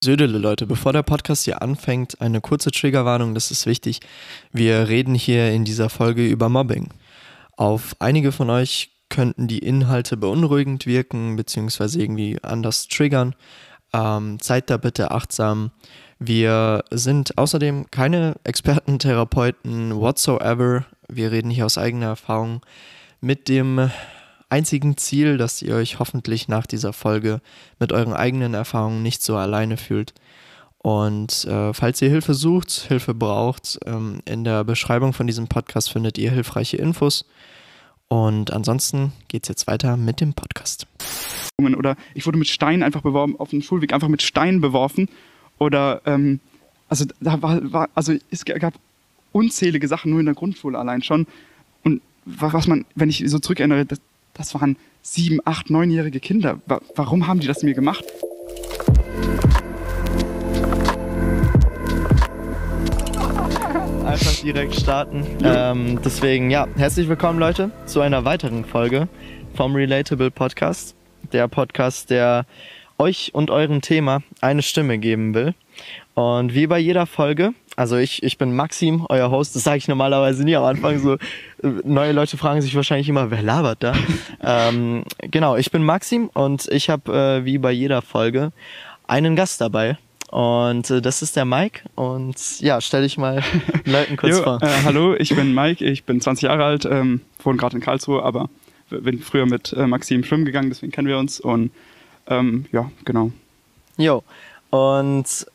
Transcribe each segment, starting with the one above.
Södele, Leute, bevor der Podcast hier anfängt, eine kurze Triggerwarnung, das ist wichtig. Wir reden hier in dieser Folge über Mobbing. Auf einige von euch könnten die Inhalte beunruhigend wirken, beziehungsweise irgendwie anders triggern. Ähm, seid da bitte achtsam. Wir sind außerdem keine Experten, Therapeuten, whatsoever. Wir reden hier aus eigener Erfahrung mit dem einzigen Ziel, dass ihr euch hoffentlich nach dieser Folge mit euren eigenen Erfahrungen nicht so alleine fühlt. Und äh, falls ihr Hilfe sucht, Hilfe braucht, ähm, in der Beschreibung von diesem Podcast findet ihr hilfreiche Infos. Und ansonsten geht es jetzt weiter mit dem Podcast. Oder ich wurde mit Steinen einfach beworben, auf dem Schulweg einfach mit Steinen beworfen. Oder, ähm, also da war, war, also es gab unzählige Sachen nur in der Grundschule allein schon. Und was man, wenn ich so zurückerinnere, das, das waren sieben, acht, neunjährige Kinder. Warum haben die das mir gemacht? Einfach direkt starten. Ja. Ähm, deswegen, ja, herzlich willkommen, Leute, zu einer weiteren Folge vom Relatable Podcast. Der Podcast, der euch und eurem Thema eine Stimme geben will. Und wie bei jeder Folge also ich, ich bin Maxim, euer Host. Das sage ich normalerweise nie am Anfang. So neue Leute fragen sich wahrscheinlich immer, wer labert da? ähm, genau, ich bin Maxim und ich habe äh, wie bei jeder Folge einen Gast dabei. Und äh, das ist der Mike. Und ja, stell dich mal den Leuten kurz jo, vor. Äh, hallo, ich bin Mike. Ich bin 20 Jahre alt, ähm, wohne gerade in Karlsruhe, aber bin früher mit äh, Maxim schwimmen gegangen, deswegen kennen wir uns. Und ähm, ja, genau. Jo. Und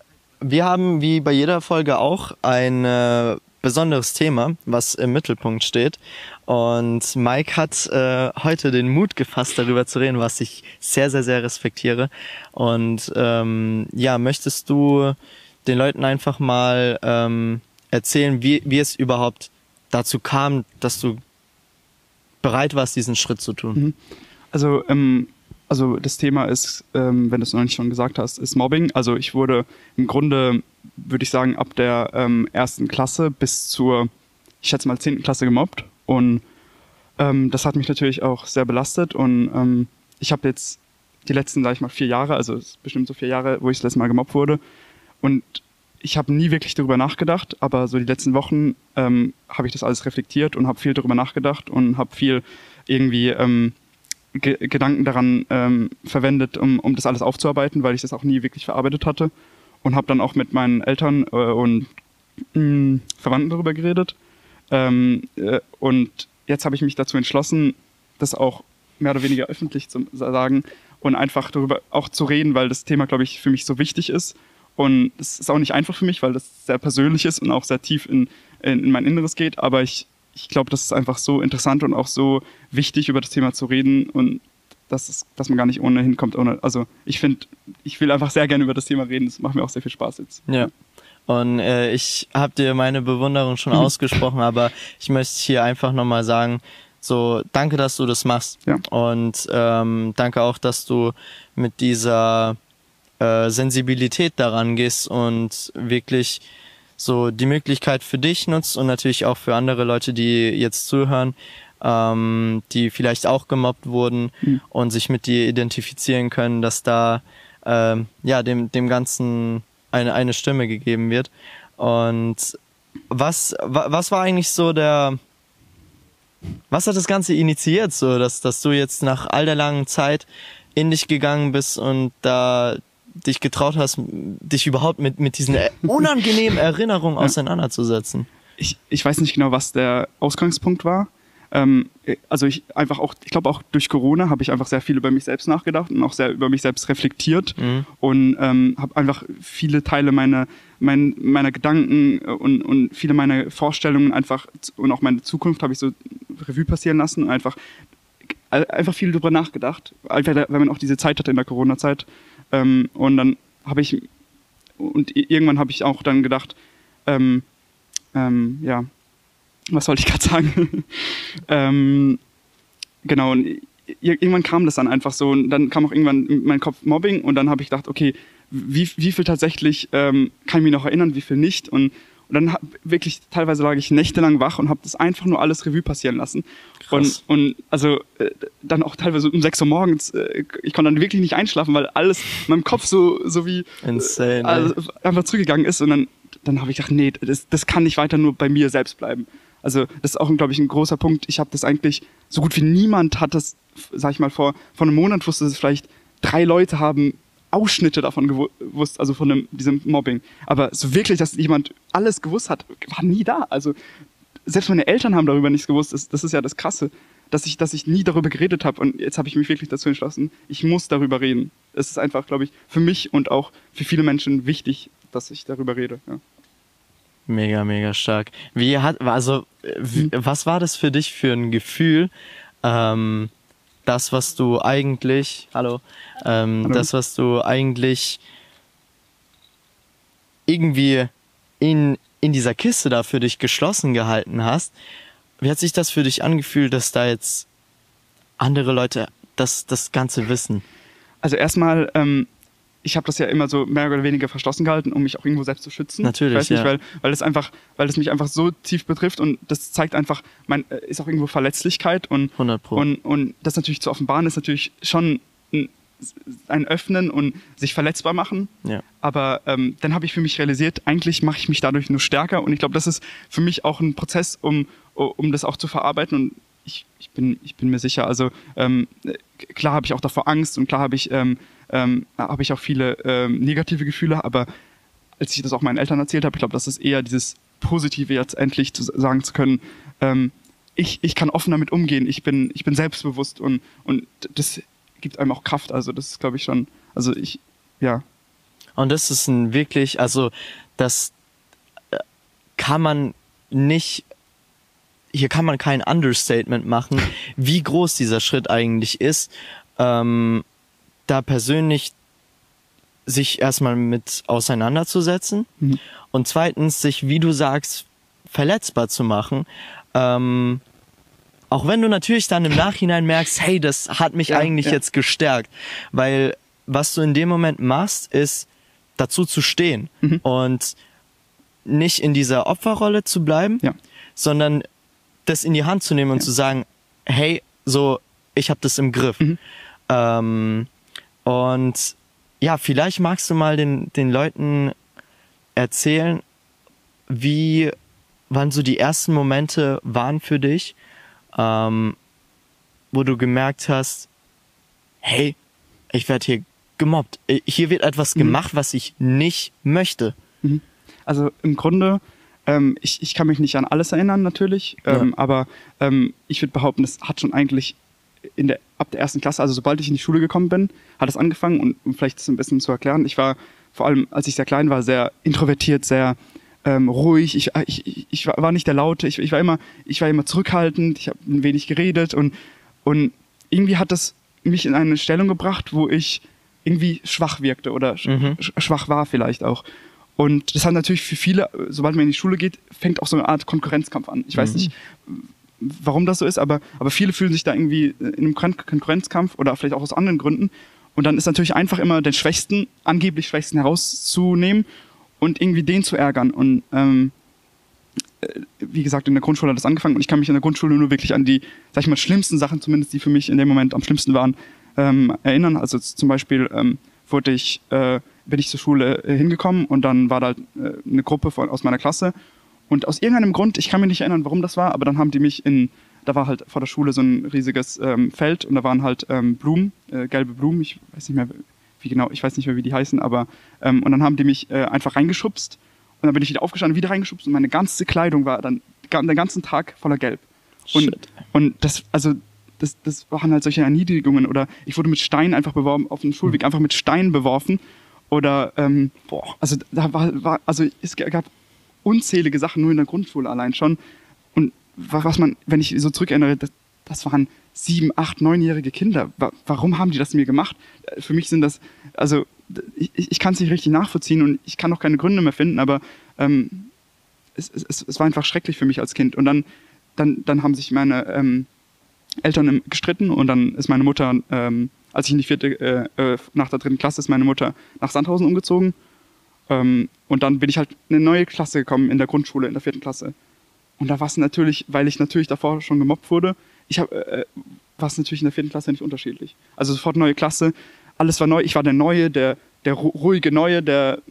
wir haben wie bei jeder Folge auch ein äh, besonderes Thema, was im Mittelpunkt steht. Und Mike hat äh, heute den Mut gefasst, darüber zu reden, was ich sehr, sehr, sehr respektiere. Und ähm, ja, möchtest du den Leuten einfach mal ähm, erzählen, wie, wie es überhaupt dazu kam, dass du bereit warst, diesen Schritt zu tun? Mhm. Also ähm, also das Thema ist, ähm, wenn du es noch nicht schon gesagt hast, ist Mobbing. Also ich wurde im Grunde, würde ich sagen, ab der ähm, ersten Klasse bis zur, ich schätze mal, zehnten Klasse gemobbt. Und ähm, das hat mich natürlich auch sehr belastet. Und ähm, ich habe jetzt die letzten, sage ich mal, vier Jahre, also bestimmt so vier Jahre, wo ich das letzte Mal gemobbt wurde. Und ich habe nie wirklich darüber nachgedacht, aber so die letzten Wochen ähm, habe ich das alles reflektiert und habe viel darüber nachgedacht und habe viel irgendwie ähm, Ge Gedanken daran ähm, verwendet, um, um das alles aufzuarbeiten, weil ich das auch nie wirklich verarbeitet hatte. Und habe dann auch mit meinen Eltern äh, und mh, mm, Verwandten darüber geredet. Ähm, äh, und jetzt habe ich mich dazu entschlossen, das auch mehr oder weniger öffentlich zu sagen und einfach darüber auch zu reden, weil das Thema, glaube ich, für mich so wichtig ist. Und es ist auch nicht einfach für mich, weil das sehr persönlich ist und auch sehr tief in, in, in mein Inneres geht. Aber ich ich glaube, das ist einfach so interessant und auch so wichtig, über das Thema zu reden und dass, es, dass man gar nicht ohnehin kommt. Ohne, also ich finde, ich will einfach sehr gerne über das Thema reden. Das macht mir auch sehr viel Spaß jetzt. Ja. Und äh, ich habe dir meine Bewunderung schon ausgesprochen, aber ich möchte hier einfach nochmal sagen, so danke, dass du das machst. Ja. Und ähm, danke auch, dass du mit dieser äh, Sensibilität daran gehst und wirklich so die Möglichkeit für dich nutzt und natürlich auch für andere Leute, die jetzt zuhören, ähm, die vielleicht auch gemobbt wurden mhm. und sich mit dir identifizieren können, dass da ähm, ja dem dem Ganzen eine eine Stimme gegeben wird. Und was was war eigentlich so der was hat das Ganze initiiert, so dass dass du jetzt nach all der langen Zeit in dich gegangen bist und da dich getraut hast, dich überhaupt mit, mit diesen unangenehmen Erinnerungen auseinanderzusetzen? Ich, ich weiß nicht genau, was der Ausgangspunkt war. Ähm, also ich einfach auch, ich glaube auch durch Corona habe ich einfach sehr viel über mich selbst nachgedacht und auch sehr über mich selbst reflektiert mhm. und ähm, habe einfach viele Teile meiner, mein, meiner Gedanken und, und viele meiner Vorstellungen einfach und auch meine Zukunft habe ich so Revue passieren lassen und einfach einfach viel darüber nachgedacht, weil man auch diese Zeit hatte in der Corona-Zeit ähm, und dann habe ich, und irgendwann habe ich auch dann gedacht, ähm, ähm, ja, was wollte ich gerade sagen? ähm, genau, und irgendwann kam das dann einfach so und dann kam auch irgendwann in meinen Kopf Mobbing und dann habe ich gedacht, okay, wie, wie viel tatsächlich ähm, kann ich mich noch erinnern, wie viel nicht und, Und dann wirklich, teilweise lag ich nächtelang wach und habe das einfach nur alles Revue passieren lassen. Krass. Und, und also äh, dann auch teilweise um 6 Uhr morgens, äh, ich konnte dann wirklich nicht einschlafen, weil alles in meinem Kopf so, so wie Insane, äh, also einfach zurückgegangen ist. Und dann, dann habe ich gedacht, nee, das, das kann nicht weiter nur bei mir selbst bleiben. Also das ist auch, glaube ich, ein großer Punkt. Ich habe das eigentlich, so gut wie niemand hat das, sag ich mal, vor, vor einem Monat wusste es vielleicht, drei Leute haben Ausschnitte davon gewusst, also von dem, diesem Mobbing. Aber so wirklich, dass jemand alles gewusst hat, war nie da. Also selbst meine Eltern haben darüber nichts gewusst. Das, das ist ja das Krasse, dass ich, dass ich nie darüber geredet habe. Und jetzt habe ich mich wirklich dazu entschlossen, ich muss darüber reden. Es ist einfach, glaube ich, für mich und auch für viele Menschen wichtig, dass ich darüber rede. Ja. Mega, mega stark. Wie hat, also, wie, hm. was war das für dich für ein Gefühl? Ähm, das, was du eigentlich, hallo, ähm, hallo. das, was du eigentlich irgendwie in, in dieser Kiste da für dich geschlossen gehalten hast. Wie hat sich das für dich angefühlt, dass da jetzt andere Leute das, das Ganze wissen? Also erstmal, ähm, ich habe das ja immer so mehr oder weniger verschlossen gehalten, um mich auch irgendwo selbst zu schützen. Natürlich, ich weiß nicht, ja. weil, weil es einfach, weil es mich einfach so tief betrifft und das zeigt einfach, mein, äh, ist auch irgendwo Verletzlichkeit und 100 Pro. und und das natürlich zu offenbaren ist natürlich schon ein, ein Öffnen und sich verletzbar machen. Ja. Aber ähm, dann habe ich für mich realisiert, eigentlich mache ich mich dadurch nur stärker und ich glaube, das ist für mich auch ein Prozess, um um das auch zu verarbeiten und ich, ich, bin, ich bin mir sicher, also ähm, klar habe ich auch davor Angst und klar habe ich ähm, ähm, habe ich auch viele ähm, negative Gefühle, aber als ich das auch meinen Eltern erzählt habe, ich glaube, das ist eher dieses Positive jetzt endlich zu sagen zu können, ähm, ich, ich kann offen damit umgehen, ich bin, ich bin selbstbewusst und, und das gibt einem auch Kraft. Also das ist, glaube ich, schon, also ich, ja. Und das ist ein wirklich, also das äh, kann man nicht, hier kann man kein Understatement machen, wie groß dieser Schritt eigentlich ist. Ähm, da persönlich sich erstmal mit auseinanderzusetzen mhm. und zweitens sich, wie du sagst, verletzbar zu machen. Ähm, auch wenn du natürlich dann im Nachhinein merkst, hey, das hat mich ja, eigentlich ja. jetzt gestärkt, weil was du in dem Moment machst, ist dazu zu stehen mhm. und nicht in dieser Opferrolle zu bleiben, ja. sondern das in die Hand zu nehmen und zu sagen, hey, so, ich habe das im Griff. Mhm. Ähm, und ja, vielleicht magst du mal den, den Leuten erzählen, wie, wann so die ersten Momente waren für dich, ähm, wo du gemerkt hast, hey, ich werde hier gemobbt. Hier wird etwas mhm. gemacht, was ich nicht möchte. Mhm. Also im Grunde, ähm, ich, ich kann mich nicht an alles erinnern natürlich, ähm, ja. aber ähm, ich würde behaupten, es hat schon eigentlich in der, ab der ersten Klasse, also sobald ich in die Schule gekommen bin, hat es angefangen und um vielleicht das ein bisschen zu erklären, ich war vor allem, als ich sehr klein war, sehr introvertiert, sehr ähm, ruhig. Ich, ich, ich war nicht der Laute, ich, ich, war immer, ich war immer zurückhaltend, ich habe ein wenig geredet und, und irgendwie hat das mich in eine Stellung gebracht, wo ich irgendwie schwach wirkte oder mhm. schwach war vielleicht auch. Und das hat natürlich für viele, sobald man in die Schule geht, fängt auch so eine Art Konkurrenzkampf an. Ich weiß mhm. nicht, warum das so ist, aber, aber viele fühlen sich da irgendwie in einem Konkurrenzkampf oder vielleicht auch aus anderen Gründen. Und dann ist natürlich einfach immer den Schwächsten, angeblich Schwächsten herauszunehmen und irgendwie den zu ärgern. Und ähm, äh, wie gesagt, in der Grundschule hat das angefangen und ich kann mich in der Grundschule nur wirklich an die, sag ich mal, schlimmsten Sachen, zumindest die für mich in dem Moment am schlimmsten waren, ähm, erinnern. Also zum Beispiel ähm, wurde ich, äh, bin ich zur Schule äh, hingekommen und dann war da äh, eine Gruppe von, aus meiner Klasse und aus irgendeinem Grund, ich kann mich nicht erinnern, warum das war, aber dann haben die mich in, da war halt vor der Schule so ein riesiges ähm, Feld und da waren halt ähm, Blumen, äh, gelbe Blumen, ich weiß nicht mehr, wie genau, ich weiß nicht mehr, wie die heißen, aber ähm, und dann haben die mich äh, einfach reingeschubst und dann bin ich wieder aufgestanden, wieder reingeschubst und meine ganze Kleidung war dann den ganzen Tag voller Gelb. Und, Shit. und das, also das, das waren halt solche Erniedrigungen oder ich wurde mit Steinen einfach beworfen auf dem Schulweg, mhm. einfach mit Steinen beworfen oder ähm, boah, also da war, war also es gab unzählige Sachen nur in der Grundschule allein schon. Und was man, wenn ich so zurückerinnere, das, das waren sieben, acht, neunjährige Kinder. Warum haben die das mir gemacht? Für mich sind das, also ich, ich kann es nicht richtig nachvollziehen und ich kann auch keine Gründe mehr finden, aber ähm, es, es, es war einfach schrecklich für mich als Kind. Und dann, dann, dann haben sich meine ähm, Eltern gestritten und dann ist meine Mutter, ähm, als ich in die vierte, äh, äh, nach der dritten Klasse ist meine Mutter nach Sandhausen umgezogen Ähm, und dann bin ich halt in eine neue Klasse gekommen in der Grundschule, in der vierten Klasse. Und da war es natürlich, weil ich natürlich davor schon gemobbt wurde, ich habe, äh, war es natürlich in der vierten Klasse nicht unterschiedlich. Also sofort neue Klasse, alles war neu. Ich war der Neue, der, der ruhige Neue, der,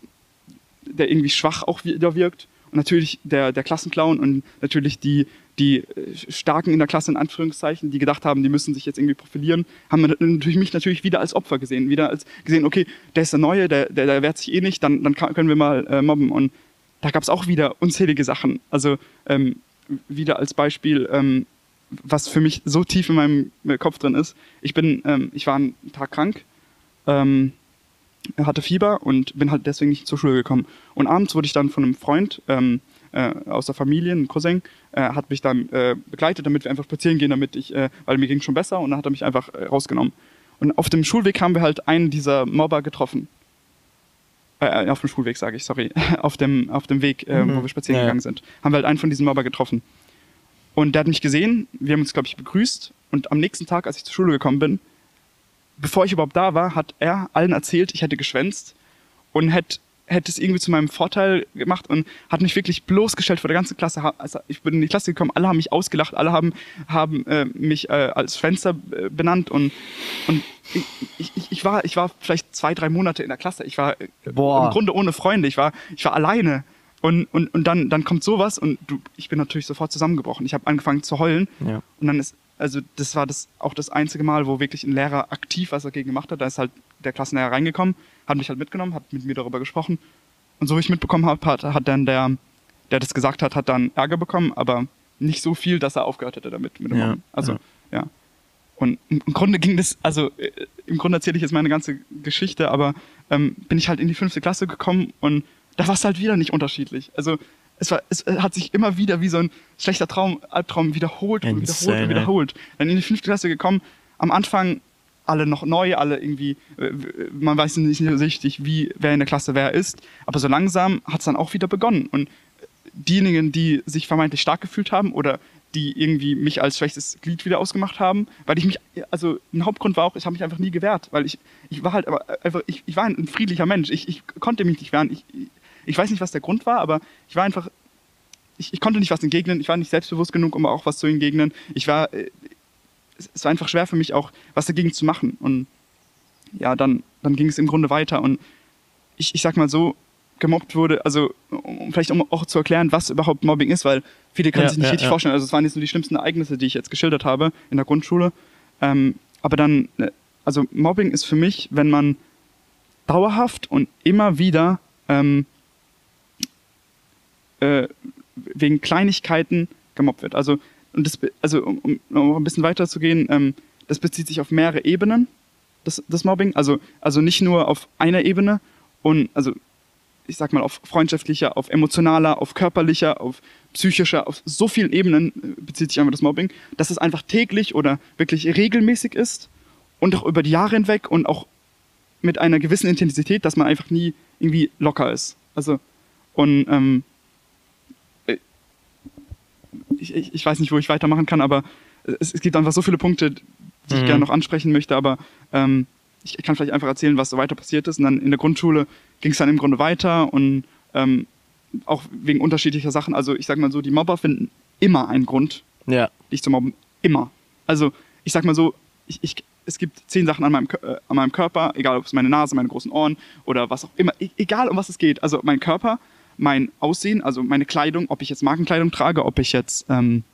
der irgendwie schwach auch wieder wirkt. Natürlich der, der Klassenclown und natürlich die, die äh, Starken in der Klasse, in Anführungszeichen, die gedacht haben, die müssen sich jetzt irgendwie profilieren, haben natürlich mich natürlich wieder als Opfer gesehen. Wieder als gesehen, okay, der ist der Neue, der, der, der wehrt sich eh nicht, dann, dann können wir mal äh, mobben. Und da gab es auch wieder unzählige Sachen. Also ähm, wieder als Beispiel, ähm, was für mich so tief in meinem Kopf drin ist. Ich bin, ähm, ich war einen Tag krank, ähm, hatte Fieber und bin halt deswegen nicht zur Schule gekommen. Und abends wurde ich dann von einem Freund ähm, äh, aus der Familie, ein Cousin, äh, hat mich dann äh, begleitet, damit wir einfach spazieren gehen, damit ich, äh, weil mir ging schon besser und dann hat er mich einfach äh, rausgenommen. Und auf dem Schulweg haben wir halt einen dieser Mobber getroffen. Äh, auf dem Schulweg, sage ich, sorry. auf, dem, auf dem Weg, mhm. wo wir spazieren ja. gegangen sind. Haben wir halt einen von diesen Mobber getroffen. Und der hat mich gesehen, wir haben uns, glaube ich, begrüßt. Und am nächsten Tag, als ich zur Schule gekommen bin, bevor ich überhaupt da war, hat er allen erzählt, ich hätte geschwänzt und hätte hätte es irgendwie zu meinem Vorteil gemacht und hat mich wirklich bloßgestellt vor der ganzen Klasse. Also ich bin in die Klasse gekommen, alle haben mich ausgelacht, alle haben, haben äh, mich äh, als Schwänzer äh, benannt und, und ich, ich, ich, war, ich war vielleicht zwei, drei Monate in der Klasse. Ich war äh, Boah. im Grunde ohne Freunde, ich war, ich war alleine. Und, und, und dann, dann kommt sowas und du, ich bin natürlich sofort zusammengebrochen. Ich habe angefangen zu heulen. Ja. Und dann ist, also das war das auch das einzige Mal, wo wirklich ein Lehrer aktiv was dagegen gemacht hat. Da ist halt der Klassenlehrer reingekommen, hat mich halt mitgenommen, hat mit mir darüber gesprochen. Und so wie ich mitbekommen habe, hat, hat dann der, der das gesagt hat, hat dann Ärger bekommen, aber nicht so viel, dass er aufgehört hätte damit. Mit dem ja, also, ja. ja. Und im Grunde ging das, also äh, im Grunde erzähle ich jetzt meine ganze Geschichte, aber ähm, bin ich halt in die fünfte Klasse gekommen und da war es halt wieder nicht unterschiedlich. Also es, war, es hat sich immer wieder wie so ein schlechter Traum, Albtraum wiederholt und wiederholt und wiederholt. Dann in die fünfte Klasse gekommen, am Anfang alle noch neu, alle irgendwie, äh, man weiß nicht so richtig, wie, wer in der Klasse wer ist, aber so langsam hat es dann auch wieder begonnen. Und diejenigen, die sich vermeintlich stark gefühlt haben oder die irgendwie mich als schwächstes Glied wieder ausgemacht haben, weil ich mich, also ein Hauptgrund war auch, ich habe mich einfach nie gewehrt, weil ich, ich war halt einfach, ich, ich war ein friedlicher Mensch, ich, ich konnte mich nicht wehren, ich, ich weiß nicht, was der Grund war, aber ich war einfach, ich, ich konnte nicht was entgegnen, ich war nicht selbstbewusst genug, um auch was zu entgegnen. Ich war, äh, es war einfach schwer für mich auch, was dagegen zu machen. Und ja, dann, dann ging es im Grunde weiter. Und ich, ich sag mal so, gemobbt wurde, also um, vielleicht um auch zu erklären, was überhaupt Mobbing ist, weil viele können ja, sich nicht ja, richtig ja. vorstellen. Also es waren jetzt nur die schlimmsten Ereignisse, die ich jetzt geschildert habe in der Grundschule. Ähm, aber dann, äh, also Mobbing ist für mich, wenn man dauerhaft und immer wieder ähm, äh, wegen Kleinigkeiten gemobbt wird. Also, und das, also um, um ein bisschen weiter zu gehen, ähm, das bezieht sich auf mehrere Ebenen, das, das Mobbing. Also, also nicht nur auf einer Ebene und also ich sag mal auf freundschaftlicher, auf emotionaler, auf körperlicher, auf psychischer, auf so vielen Ebenen äh, bezieht sich einfach das Mobbing, dass es einfach täglich oder wirklich regelmäßig ist und auch über die Jahre hinweg und auch mit einer gewissen Intensität, dass man einfach nie irgendwie locker ist. Also und ähm, ich, ich, ich weiß nicht, wo ich weitermachen kann, aber es, es gibt einfach so viele Punkte, die mhm. ich gerne noch ansprechen möchte, aber ähm, ich, kann vielleicht einfach erzählen, was so weiter passiert ist. Und dann in der Grundschule ging es dann im Grunde weiter und ähm, auch wegen unterschiedlicher Sachen. Also ich sag mal so, die Mobber finden immer einen Grund, ja. dich zu mobben. Immer. Also ich sag mal so, ich, ich, es gibt zehn Sachen an meinem, äh, an meinem Körper, egal ob es meine Nase, meine großen Ohren oder was auch immer, e egal um was es geht. Also mein Körper mein Aussehen, also meine Kleidung, ob ich jetzt Markenkleidung trage, ob ich jetzt ähm,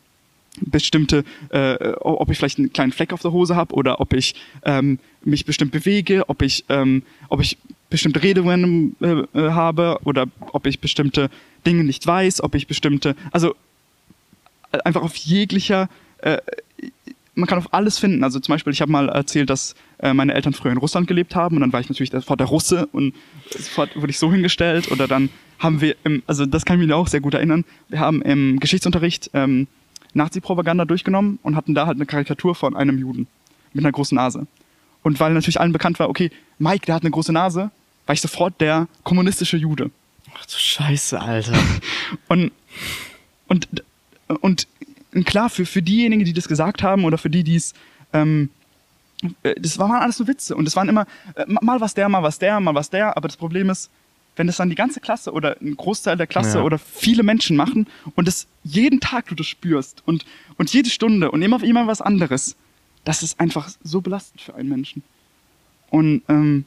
bestimmte, äh, ob ich vielleicht einen kleinen Fleck auf der Hose habe oder ob ich ähm, mich bestimmt bewege, ob ich, ähm, ob ich bestimmte Redewendungen äh, äh, habe oder ob ich bestimmte Dinge nicht weiß, ob ich bestimmte, also äh, einfach auf jeglicher, äh, man kann auf alles finden. Also zum Beispiel, ich habe mal erzählt, dass äh, meine Eltern früher in Russland gelebt haben und dann war ich natürlich sofort der Russe und sofort wurde ich so hingestellt oder dann haben wir, im, also das kann ich mir auch sehr gut erinnern, wir haben im Geschichtsunterricht ähm, Nazi-Propaganda durchgenommen und hatten da halt eine Karikatur von einem Juden mit einer großen Nase. Und weil natürlich allen bekannt war, okay, Mike, der hat eine große Nase, war ich sofort der kommunistische Jude. Ach du Scheiße, Alter. und, und, und klar, für, für diejenigen, die das gesagt haben oder für die, die es, ähm, äh, das waren alles so Witze. Und das waren immer, äh, mal was der, mal was der, mal was der. Aber das Problem ist, wenn es dann die ganze Klasse oder ein Großteil der Klasse ja. oder viele Menschen machen und es jeden Tag du das spürst und, und jede Stunde und immer, immer was anderes, das ist einfach so belastend für einen Menschen. Und ähm,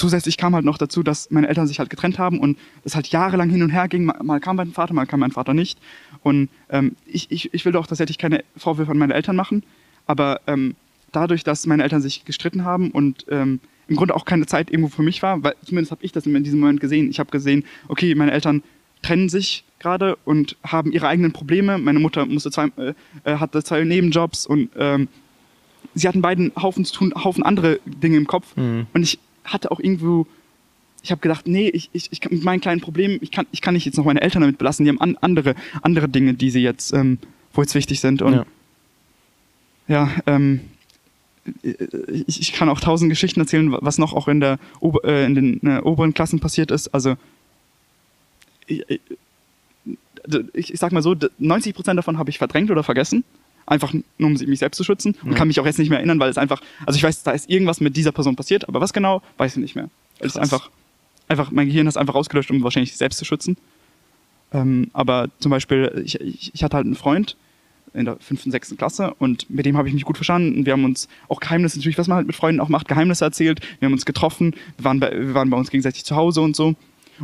zusätzlich kam halt noch dazu, dass meine Eltern sich halt getrennt haben und es halt jahrelang hin und her ging. Mal kam mein Vater, mal kam mein Vater nicht. Und ähm, ich, ich, ich will doch tatsächlich keine Vorwürfe an meine Eltern machen, aber ähm, dadurch, dass meine Eltern sich gestritten haben und ähm, im Grunde auch keine Zeit irgendwo für mich war, weil zumindest habe ich das in diesem Moment gesehen. Ich habe gesehen, okay, meine Eltern trennen sich gerade und haben ihre eigenen Probleme. Meine Mutter musste zwei, äh, äh hatte zwei Nebenjobs und ähm, sie hatten beiden Haufen zu tun, Haufen andere Dinge im Kopf. Mhm. Und ich hatte auch irgendwo, ich habe gedacht, nee, ich, ich, ich kann mit meinen kleinen Problemen, ich kann, ich kann nicht jetzt noch meine Eltern damit belassen. Die haben an, andere, andere Dinge, die sie jetzt, ähm, wo jetzt wichtig sind. Und ja, ja ähm, ich, ich, kann auch tausend Geschichten erzählen, was noch auch in, der, äh, in den äh, oberen Klassen passiert ist. Also ich, ich, ich sag mal so, 90 Prozent davon habe ich verdrängt oder vergessen. Einfach nur, um mich selbst zu schützen. Und ja. kann mich auch jetzt nicht mehr erinnern, weil es einfach, also ich weiß, da ist irgendwas mit dieser Person passiert, aber was genau, weiß ich nicht mehr. Es ist einfach, einfach, mein Gehirn ist einfach ausgelöscht, um wahrscheinlich sich selbst zu schützen. Ähm, aber zum Beispiel, ich, ich, ich hatte halt einen Freund, in der fünften, sechsten Klasse und mit dem habe ich mich gut verstanden. Wir haben uns auch Geheimnisse, natürlich, was man halt mit Freunden auch macht, Geheimnisse erzählt. Wir haben uns getroffen, wir waren bei, wir waren bei uns gegenseitig zu Hause und so.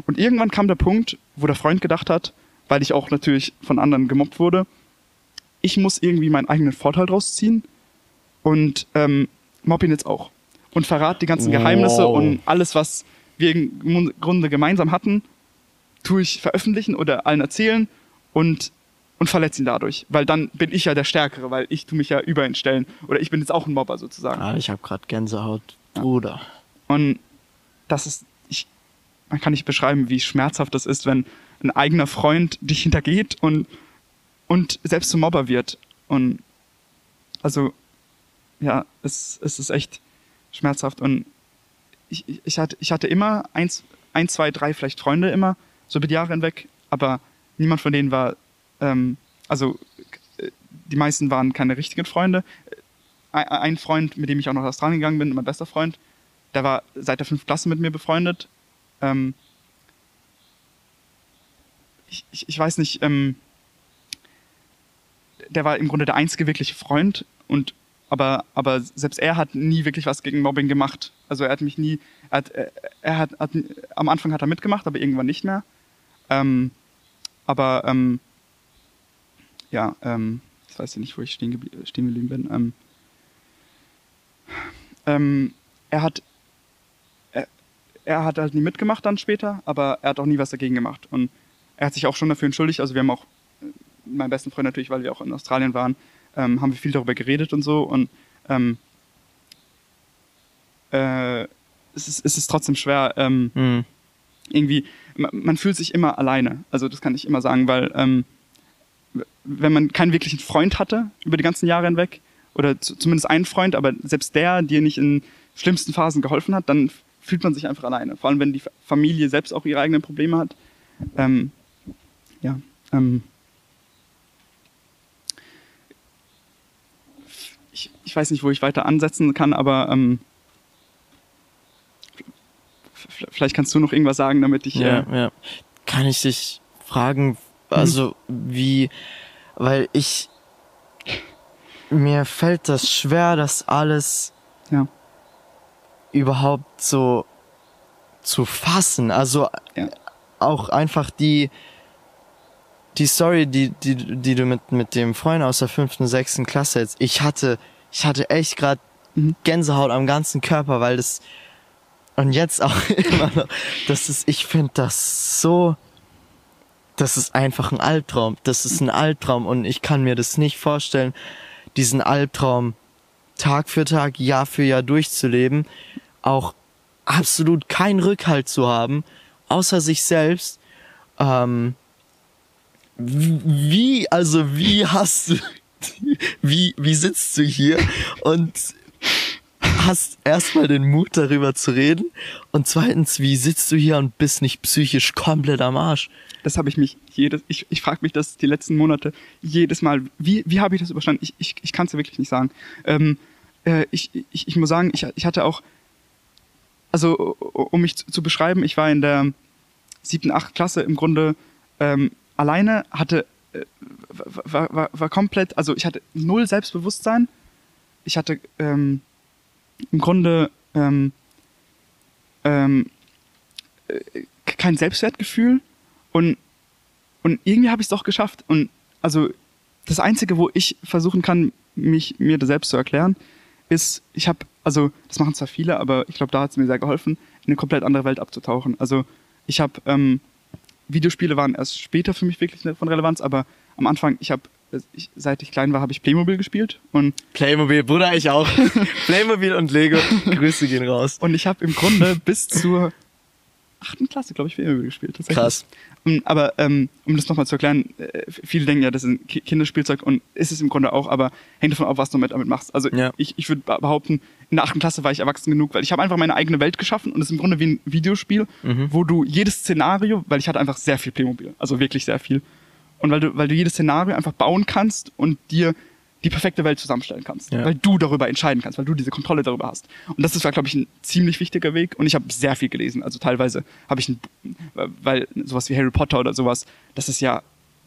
Und irgendwann kam der Punkt, wo der Freund gedacht hat, weil ich auch natürlich von anderen gemobbt wurde, ich muss irgendwie meinen eigenen Vorteil draus ziehen und ähm, mobb ihn jetzt auch. Und verrate die ganzen wow. Geheimnisse und alles, was wir im Grunde gemeinsam hatten, tue ich veröffentlichen oder allen erzählen und und verletze ihn dadurch, weil dann bin ich ja der Stärkere, weil ich tu mich ja über ihn stellen oder ich bin jetzt auch ein Mobber sozusagen. Ah, ich habe gerade Gänsehaut, Bruder. Ja. Und das ist, ich, man kann nicht beschreiben, wie schmerzhaft das ist, wenn ein eigener Freund dich hintergeht und und selbst zum Mobber wird und also ja, es, es ist echt schmerzhaft und ich, ich, hatte, ich hatte immer eins, ein, zwei, drei vielleicht Freunde immer, so über die Jahre hinweg, aber niemand von denen war ähm, also äh, die meisten waren keine richtigen Freunde. Ein Freund, mit dem ich auch nach Australien gegangen bin, mein bester Freund, der war seit der fünften Klasse mit mir befreundet. Ähm, ich, ich, ich, weiß nicht, ähm, der war im Grunde der einzige wirkliche Freund und aber, aber selbst er hat nie wirklich was gegen Mobbing gemacht. Also er hat mich nie, er hat, er hat, hat am Anfang hat er mitgemacht, aber irgendwann nicht mehr. Ähm, aber ähm, ja, ähm, ich weiß ja nicht, wo ich stehen, stehen geblieben bin. Ähm, ähm, er hat er, er, hat halt nie mitgemacht dann später, aber er hat auch nie was dagegen gemacht. Und er hat sich auch schon dafür entschuldigt. Also wir haben auch, äh, mein besten Freund natürlich, weil wir auch in Australien waren, ähm, haben wir viel darüber geredet und so. Und ähm, äh, es, ist, es ist trotzdem schwer, ähm, mhm. irgendwie, man, man, fühlt sich immer alleine. Also das kann ich immer sagen, weil ähm, wenn man keinen wirklichen Freund hatte über die ganzen Jahre hinweg, oder zumindest einen Freund, aber selbst der dir nicht in schlimmsten Phasen geholfen hat, dann fühlt man sich einfach alleine. Vor allem, wenn die Familie selbst auch ihre eigenen Probleme hat. Ähm, ja, ähm, ich, weiß nicht, wo ich weiter ansetzen kann, aber ähm, vielleicht kannst du noch irgendwas sagen, damit ich. Ja, äh, ja. Kann ich dich fragen, also wie weil ich mir fällt das schwer, das alles ja. überhaupt so zu fassen. Also ja. auch einfach die die Story, die die die du mit mit dem Freund aus der fünften, sechsten Klasse jetzt. Ich hatte ich hatte echt gerade. Gänsehaut am ganzen Körper, weil das und jetzt auch immer noch. Das ist, ich finde das so das ist einfach ein Albtraum. Das ist ein Albtraum und ich kann mir das nicht vorstellen, diesen Albtraum Tag für Tag, Jahr für Jahr durchzuleben, auch absolut keinen Rückhalt zu haben, außer sich selbst. Ähm, wie, also wie hast du, wie, wie sitzt du hier und hast erstmal den Mut darüber zu reden und zweitens, wie sitzt du hier und bist nicht psychisch komplett am Arsch? Das habe ich mich jedes, ich, ich frage mich das die letzten Monate jedes Mal, wie, wie habe ich das überstanden? Ich, ich, ich kann es dir wirklich nicht sagen. Ähm, äh, ich, ich, ich muss sagen, ich, ich hatte auch, also um mich zu, zu, beschreiben, ich war in der siebten, achten Klasse im Grunde ähm, alleine, hatte, war, war, war komplett, also ich hatte null Selbstbewusstsein. Ich hatte ähm, im Grunde ähm, ähm, äh, kein Selbstwertgefühl und, und irgendwie habe ich es doch geschafft. Und also das Einzige, wo ich versuchen kann, mich mir das selbst zu erklären, ist, ich habe, also das machen zwar viele, aber ich glaube, da hat es mir sehr geholfen, in eine komplett andere Welt abzutauchen. Also ich habe, ähm, Videospiele waren erst später für mich wirklich von Relevanz, aber am Anfang, ich habe, ich, seit ich klein war, habe ich Playmobil gespielt und Playmobil, Bruder, ich auch. Playmobil und Lego, Grüße gehen raus. Und ich habe im Grunde bis zur achten Klasse, glaube ich, Playmobil gespielt. Krass. Ähm, aber ähm, um das nochmal zu erklären, äh, viele denken ja, das ist ein Kinderspielzeug und ist es im Grunde auch, aber hängt davon ab, was du damit machst. Also ja. ich, ich würde behaupten, in der achten Klasse war ich erwachsen genug, weil ich habe einfach meine eigene Welt geschaffen und es ist im Grunde wie ein Videospiel, mhm. wo du jedes Szenario, weil ich hatte einfach sehr viel Playmobil, also wirklich sehr viel. Und weil du, weil du jedes Szenario einfach bauen kannst und dir die perfekte Welt zusammenstellen kannst, ja. weil du darüber entscheiden kannst, weil du diese Kontrolle darüber hast. Und das ist, glaube ich, ein ziemlich wichtiger Weg. Und ich habe sehr viel gelesen. Also teilweise habe ich, ein, weil sowas wie Harry Potter oder sowas, das ist ja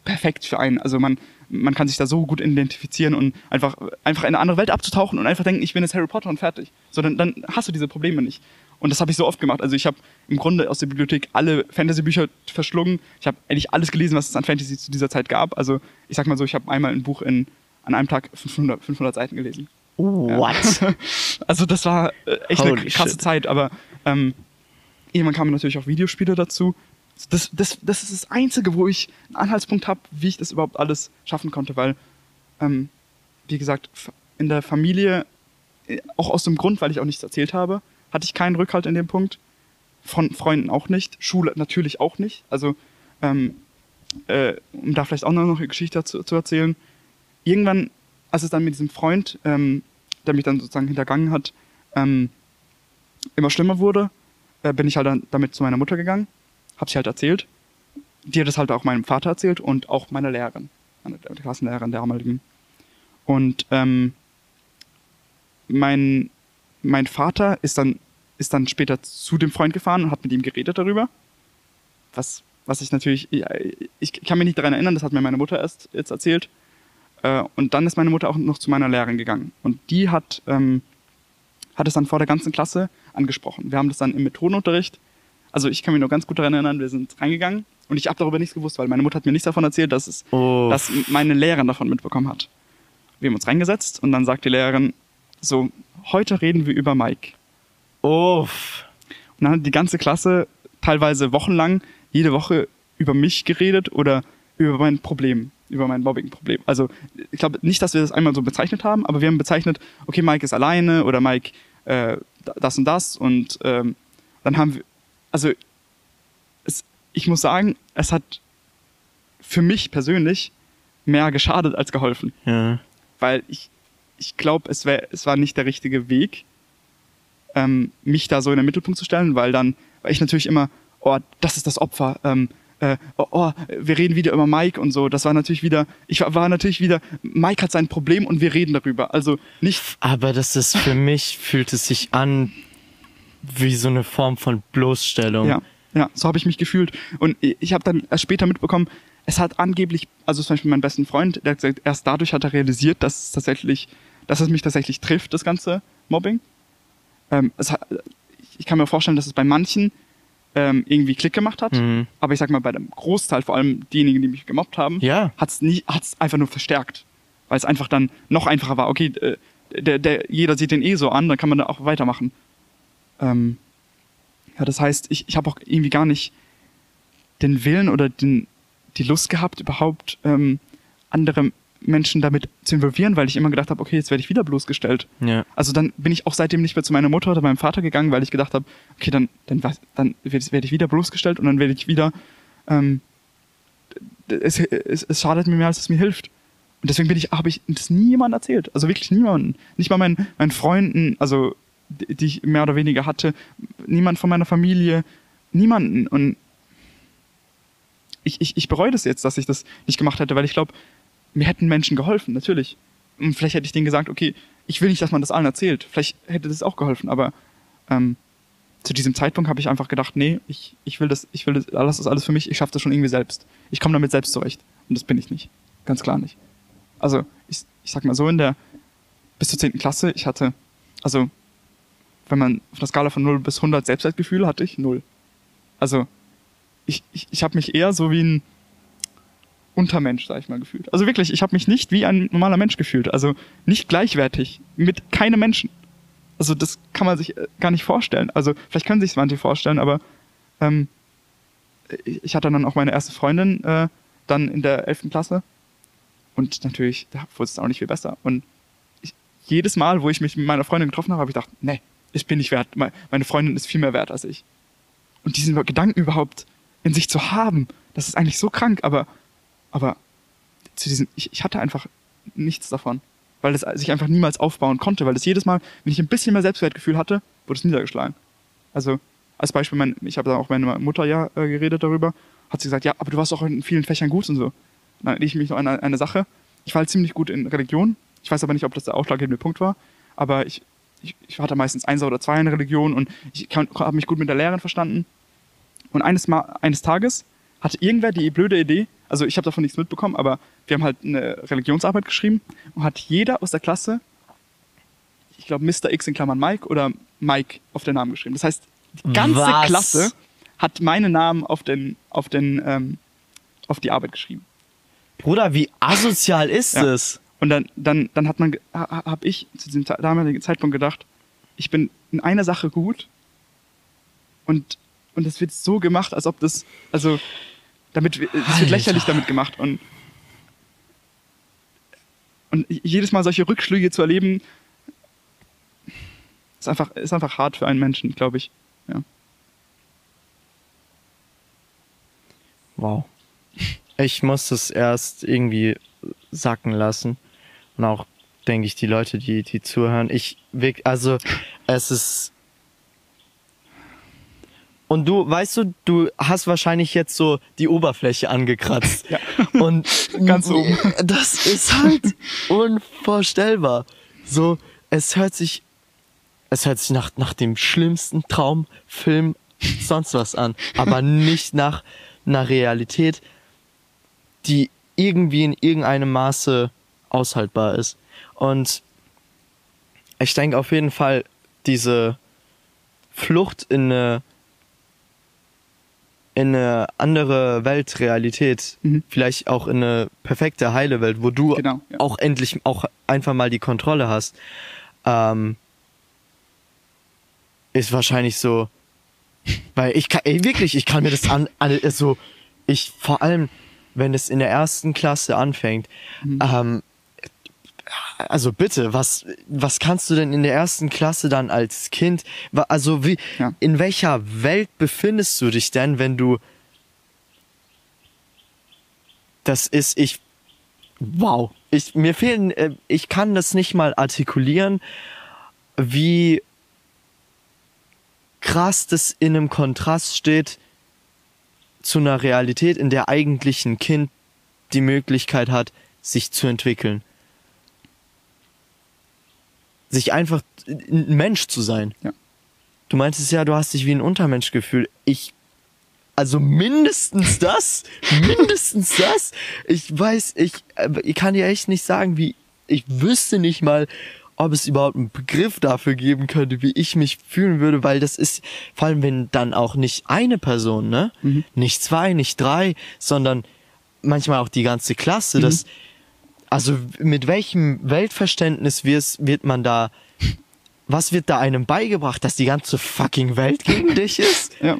perfekt für einen. Also man, man kann sich da so gut identifizieren und einfach, einfach in eine andere Welt abzutauchen und einfach denken, ich bin jetzt Harry Potter und fertig. So, dann, dann hast du diese Probleme nicht. Und das habe ich so oft gemacht. Also ich habe im Grunde aus der Bibliothek alle Fantasy-Bücher verschlungen. Ich habe eigentlich alles gelesen, was es an Fantasy zu dieser Zeit gab. Also ich sag mal so, ich habe einmal ein Buch in an einem Tag 500, 500 Seiten gelesen. What? Ja. Also das war äh, echt Holy eine krasse shit. Zeit, aber ähm, irgendwann kamen natürlich auch Videospiele dazu. Das, das, das ist das Einzige, wo ich einen Anhaltspunkt habe, wie ich das überhaupt alles schaffen konnte, weil, ähm, wie gesagt, in der Familie, äh, auch aus dem Grund, weil ich auch nichts erzählt habe, hatte ich keinen Rückhalt in dem Punkt. Von Freunden auch nicht, Schule natürlich auch nicht. Also, ähm, äh, um da vielleicht auch noch eine Geschichte zu, zu erzählen, irgendwann, als es dann mit diesem Freund, ähm, der mich dann sozusagen hintergangen hat, ähm, immer schlimmer wurde, äh, bin ich halt dann damit zu meiner Mutter gegangen, hab sie halt erzählt. Die hat das halt auch meinem Vater erzählt und auch meiner Lehrerin, meiner Klassenlehrerin der damaligen. Und ähm, mein, mein Vater ist dann, ist dann später zu dem Freund gefahren und hat mit ihm geredet darüber. Was, was ich natürlich, ich, ich kann mich nicht daran erinnern, das hat mir meine Mutter erst jetzt erzählt. Äh, und dann ist meine Mutter auch noch zu meiner Lehrerin gegangen. Und die hat, ähm, hat es dann vor der ganzen Klasse angesprochen. Wir haben das dann im Methodenunterricht, also ich kann mich nur ganz gut daran erinnern, wir sind reingegangen und ich habe darüber nichts gewusst, weil meine Mutter hat mir nichts davon erzählt, dass, es, oh. dass meine Lehrerin davon mitbekommen hat. Wir haben uns reingesetzt und dann sagt die Lehrerin so, heute reden wir über Mike. Uff. Und dann hat die ganze Klasse teilweise wochenlang jede Woche über mich geredet oder über mein Problem über mein Mobbing-Problem. Also ich glaube nicht, dass wir das einmal so bezeichnet haben, aber wir haben bezeichnet, okay, Mike ist alleine oder Mike äh, das und das und ähm, dann haben wir, also es, ich muss sagen, es hat für mich persönlich mehr geschadet als geholfen. Ja. Weil ich, ich glaube, es, es war nicht der richtige Weg, ähm, mich da so in den Mittelpunkt zu stellen, weil dann, weil ich natürlich immer, oh, das ist das Opfer, ähm, äh, oh, oh, wir reden wieder über Mike und so. Das war natürlich wieder, ich war, war natürlich wieder, Mike hat sein Problem und wir reden darüber. Also nicht. Aber das ist für mich, fühlt es sich an wie so eine Form von Bloßstellung. Ja, ja, so habe ich mich gefühlt. Und ich habe dann erst später mitbekommen, es hat angeblich, also zum Beispiel mein besten Freund, der hat gesagt, erst dadurch hat er realisiert, dass es tatsächlich, dass es mich tatsächlich trifft, das ganze Mobbing. Ähm, hat, ich kann mir vorstellen, dass es bei manchen ähm, irgendwie Klick gemacht hat. Mhm. Aber ich sag mal, bei dem Großteil, vor allem diejenigen, die mich gemobbt haben, ja. hat es einfach nur verstärkt. Weil es einfach dann noch einfacher war. Okay, äh, der, der, jeder sieht den eh so an, dann kann man da auch weitermachen. Ähm, ja, das heißt, ich, ich habe auch irgendwie gar nicht den Willen oder den, die Lust gehabt, überhaupt ähm, andere Menschen damit zu involvieren, weil ich immer gedacht habe, okay, jetzt werde ich wieder bloßgestellt. Ja. Also dann bin ich auch seitdem nicht mehr zu meiner Mutter oder meinem Vater gegangen, weil ich gedacht habe, okay, dann, dann, dann werde ich wieder bloßgestellt und dann werde ich wieder, ähm, es, es, es schadet mir mehr, als es mir hilft. Und deswegen bin ich, habe ich das niemandem erzählt. Also wirklich niemanden. Nicht mal meinen, meinen Freunden, also die, die ich mehr oder weniger hatte, niemand von meiner Familie, niemanden. Und ich, ich, ich bereue das jetzt, dass ich das nicht gemacht hätte, weil ich glaube, mir hätten Menschen geholfen, natürlich. Und vielleicht hätte ich denen gesagt, okay, ich will nicht, dass man das allen erzählt. Vielleicht hätte das auch geholfen, aber ähm, zu diesem Zeitpunkt habe ich einfach gedacht, nee, ich, ich will das, ich will das, lass das alles für mich, ich schaffe das schon irgendwie selbst. Ich komme damit selbst zurecht. Und das bin ich nicht. Ganz klar nicht. Also, ich, ich sag mal so, in der, bis zur 10. Klasse, ich hatte, also, wenn man auf einer Skala von 0 bis 100 Selbstwertgefühl hatte ich 0. Also, ich, ich, ich habe mich eher so wie ein Untermensch, sag ich mal, gefühlt. Also wirklich, ich habe mich nicht wie ein normaler Mensch gefühlt. Also nicht gleichwertig mit keinem Menschen. Also das kann man sich äh, gar nicht vorstellen. Also vielleicht können sich manche vorstellen, aber ähm, ich hatte dann auch meine erste Freundin äh, dann in der 11. Klasse und natürlich, da wurde es auch nicht viel besser. Und ich, jedes Mal, wo ich mich mit meiner Freundin getroffen habe, habe ich gedacht, nee, ich bin nicht wert. Meine Freundin ist viel mehr wert als ich. Und diesen Gedanken überhaupt in sich zu haben, das ist eigentlich so krank, aber, aber zu diesem, ich, ich hatte einfach nichts davon weil es sich einfach niemals aufbauen konnte, weil es jedes Mal, wenn ich ein bisschen mehr Selbstwertgefühl hatte, wurde es niedergeschlagen. Also als Beispiel, mein, ich habe da auch meine Mutter ja äh, geredet darüber, hat sie gesagt, ja, aber du warst auch in vielen Fächern gut und so. Dann erinnere ich mich noch an eine, eine, Sache. Ich war halt ziemlich gut in Religion. Ich weiß aber nicht, ob das der ausschlaggebende Punkt war, aber ich, ich, ich hatte meistens eins oder zwei in Religion und ich habe mich gut mit der Lehrerin verstanden. Und eines, Mal, eines Tages hatte irgendwer die blöde Idee, also ich habe davon nichts mitbekommen, aber wir haben halt eine Religionsarbeit geschrieben und hat jeder aus der Klasse, ich glaube Mr. X in Klammern Mike oder Mike auf den Namen geschrieben. Das heißt, die ganze Was? Klasse hat meinen Namen auf den, auf den, ähm, auf die Arbeit geschrieben. Bruder, wie asozial ist ja. das? Und dann, dann, dann hat man, habe ich zu diesem damaligen Zeitpunkt gedacht, ich bin in einer Sache gut und und es wird so gemacht, als ob das, also damit, es wird lächerlich damit gemacht und und jedes Mal solche Rückschläge zu erleben, ist einfach, ist einfach hart für einen Menschen, glaube ich. Ja. Wow. Ich muss das erst irgendwie sacken lassen. Und auch, denke ich, die Leute, die, die zuhören. Ich, also, es ist und du, weißt du, du hast wahrscheinlich jetzt so die Oberfläche angekratzt. Ja. Und ganz oben. Das ist halt unvorstellbar. So, es hört sich, es hört sich nach, nach dem schlimmsten Traumfilm sonst was an. Aber nicht nach einer Realität, die irgendwie in irgendeinem Maße aushaltbar ist. Und ich denke auf jeden Fall, diese Flucht in eine in eine andere Weltrealität, mhm. vielleicht auch in eine perfekte heile Welt, wo du genau, ja. auch endlich auch einfach mal die Kontrolle hast, ähm, ist wahrscheinlich so, weil ich kann, ey, wirklich, ich kann mir das an, an so, ich vor allem, wenn es in der ersten Klasse anfängt, mhm. ähm, also bitte, was, was kannst du denn in der ersten Klasse dann als Kind, also wie, ja. in welcher Welt befindest du dich denn, wenn du, das ist, ich, wow, ich, mir fehlen, äh, ich kann das nicht mal artikulieren, wie krass das in einem Kontrast steht zu einer Realität, in der eigentlich ein Kind die Möglichkeit hat, sich zu entwickeln sich einfach ein Mensch zu sein. Ja. Du meintest ja, du hast dich wie ein Untermensch gefühlt. Ich, also mindestens das, mindestens das. Ich weiß, ich, ich kann dir echt nicht sagen, wie, ich wüsste nicht mal, ob es überhaupt einen Begriff dafür geben könnte, wie ich mich fühlen würde, weil das ist, vor allem wenn dann auch nicht eine Person, ne? Mhm. Nicht zwei, nicht drei, sondern manchmal auch die ganze Klasse, mhm. das, also mit welchem Weltverständnis wird man da, was wird da einem beigebracht, dass die ganze fucking Welt gegen dich ist? Ja.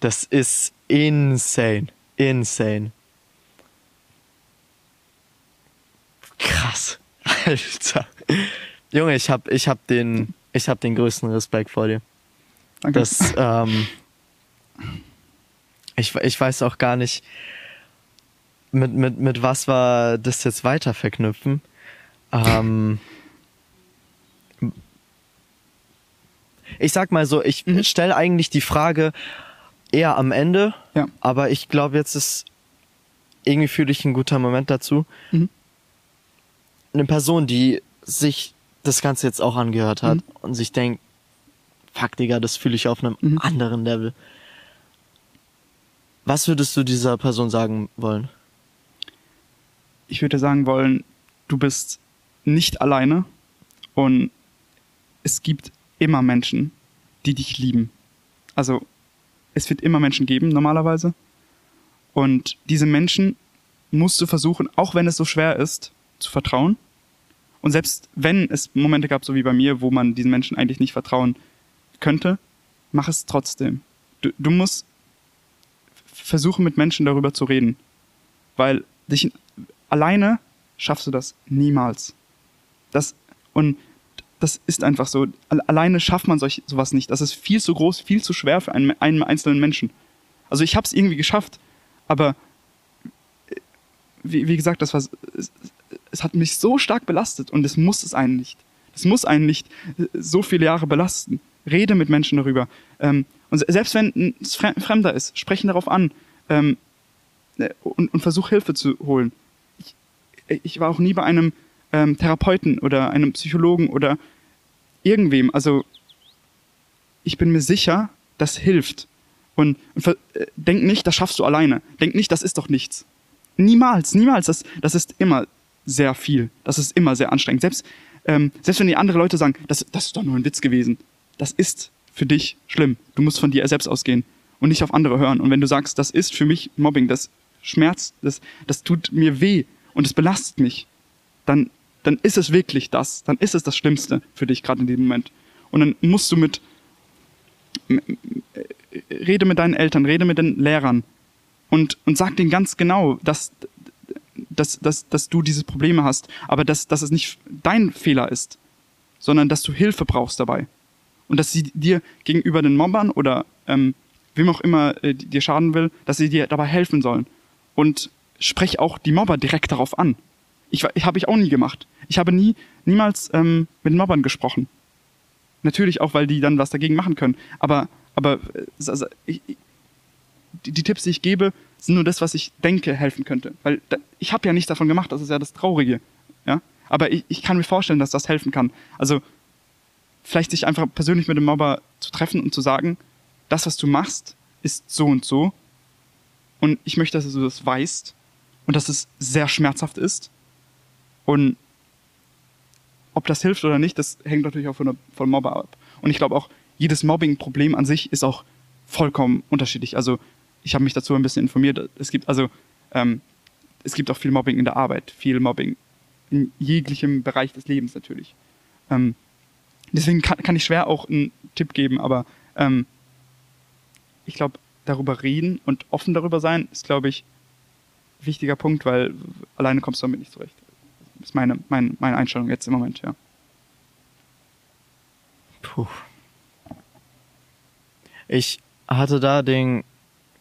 Das ist insane. Insane. Krass. Alter. Junge, ich hab, ich hab den, ich hab den größten Respekt vor dir. Danke. Das, ähm, ich, ich weiß auch gar nicht, mit, mit, mit was wir das jetzt weiter verknüpfen. Ähm, ich sag mal so, ich mhm. stelle eigentlich die Frage eher am Ende, ja. aber ich glaube, jetzt ist irgendwie fühle ich ein guter Moment dazu. Mhm. Eine Person, die sich das Ganze jetzt auch angehört hat mhm. und sich denkt, fuck, Digga, das fühle ich auf einem mhm. anderen Level. Was würdest du dieser Person sagen wollen? Ich würde sagen wollen, du bist nicht alleine und es gibt immer Menschen, die dich lieben. Also es wird immer Menschen geben, normalerweise. Und diese Menschen musst du versuchen, auch wenn es so schwer ist, zu vertrauen. Und selbst wenn es Momente gab, so wie bei mir, wo man diesen Menschen eigentlich nicht vertrauen könnte, mach es trotzdem. Du, du musst versuchen, mit Menschen darüber zu reden. Weil dich alleine schaffst du das niemals. Das, und das ist einfach so. Alleine schafft man solch, sowas nicht. Das ist viel zu groß, viel zu schwer für einen, einen einzelnen Menschen. Also ich habe es irgendwie geschafft, aber wie, wie gesagt, das war, es, es, hat mich so stark belastet und es muss es einen nicht. Es muss einen nicht so viele Jahre belasten. Rede mit Menschen darüber. Ähm, und selbst wenn es Fremder ist, sprechen darauf an ähm, äh, und, und versuch Hilfe zu holen. Ich, war auch nie bei einem ähm, Therapeuten oder einem Psychologen oder irgendwem. Also ich bin mir sicher, das hilft. Und, und äh, denk nicht, das schaffst du alleine. Denk nicht, das ist doch nichts. Niemals, niemals. Das, das ist immer sehr viel. Das ist immer sehr anstrengend. Selbst, ähm, selbst wenn die andere Leute sagen, das, das ist doch nur ein Witz gewesen. Das ist für dich schlimm. Du musst von dir selbst ausgehen und nicht auf andere hören. Und wenn du sagst, das ist für mich Mobbing, das schmerzt, das, das tut mir weh und es belastet mich, dann dann ist es wirklich das. Dann ist es das Schlimmste für dich gerade in diesem Moment. Und dann musst du mit, rede mit deinen Eltern, rede mit den Lehrern und, und sag denen ganz genau, dass, dass, dass, dass du diese Probleme hast, aber dass, dass es nicht dein Fehler ist, sondern dass du Hilfe brauchst dabei. Und dass sie dir gegenüber den Mobbern oder ähm, wem auch immer äh, dir schaden will, dass sie dir dabei helfen sollen. Und sprech auch die Mobber direkt darauf an. Ich, ich habe ich auch nie gemacht. Ich habe nie, niemals ähm, mit Mobbern gesprochen. Natürlich auch, weil die dann was dagegen machen können. Aber, aber also, ich, die, die, Tipps, die ich gebe, sind nur das, was ich denke, helfen könnte. Weil da, ich habe ja nichts davon gemacht, das ist ja das Traurige. Ja? Aber ich, ich kann mir vorstellen, dass das helfen kann. Also vielleicht sich einfach persönlich mit dem Mobber zu treffen und zu sagen, das, was du machst, ist so und so. Und ich möchte, dass du das weißt und dass es sehr schmerzhaft ist und ob das hilft oder nicht, das hängt natürlich auch von der, von Mobber ab. Und ich glaube auch, jedes Mobbing-Problem an sich ist auch vollkommen unterschiedlich. Also ich habe mich dazu ein bisschen informiert. Es gibt also ähm, es gibt auch viel Mobbing in der Arbeit, viel Mobbing in jeglichem Bereich des Lebens natürlich. Ähm, deswegen kann, kann ich schwer auch einen Tipp geben, aber ähm, ich glaube, darüber reden und offen darüber sein ist, glaube ich, wichtiger Punkt, weil alleine kommst du damit nicht zurecht ist meine, meine, meine Einstellung jetzt im Moment, ja. Puh. Ich hatte da den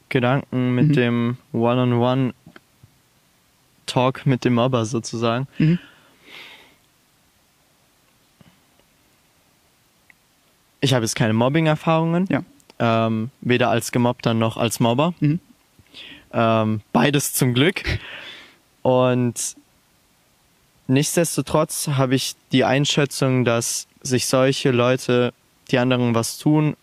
Gedanken mit mhm. dem One-on-One-Talk mit dem Mobber sozusagen. Mhm. Ich habe jetzt keine Mobbing-Erfahrungen. Ja. Ähm, weder als Gemobbter noch als Mobber. Mhm. Ähm, beides zum Glück. Und Nichtsdestotrotz habe ich die Einschätzung, dass sich solche Leute, die anderen was tun,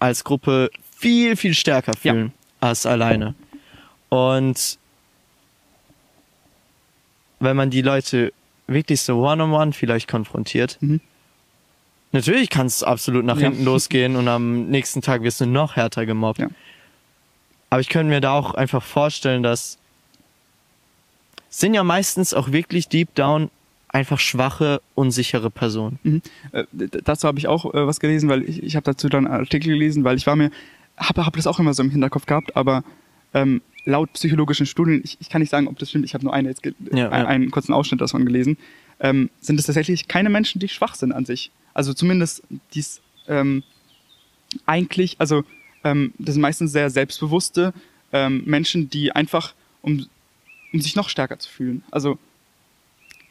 als Gruppe viel, viel stärker fühlen ja. als alleine. Und wenn man die Leute wirklich so one-on-one -on -one vielleicht konfrontiert, mhm. natürlich kann es absolut nach ja. hinten losgehen und am nächsten Tag wirst du noch härter gemobbt. Ja. Aber ich könnte mir da auch einfach vorstellen, dass sind ja meistens auch wirklich deep down einfach schwache, unsichere Personen. Mhm. Äh, dazu habe ich auch äh, was gelesen, weil ich, ich habe dazu dann einen Artikel gelesen, weil ich war mir, habe hab das auch immer so im Hinterkopf gehabt, aber ähm, laut psychologischen Studien, ich, ich kann nicht sagen, ob das stimmt, ich habe nur eine jetzt ja, einen, ja. einen kurzen Ausschnitt davon gelesen, ähm, sind es tatsächlich keine Menschen, die schwach sind an sich. Also zumindest dies ähm, eigentlich, also ähm, das sind meistens sehr selbstbewusste ähm, Menschen, die einfach um um sich noch stärker zu fühlen. Also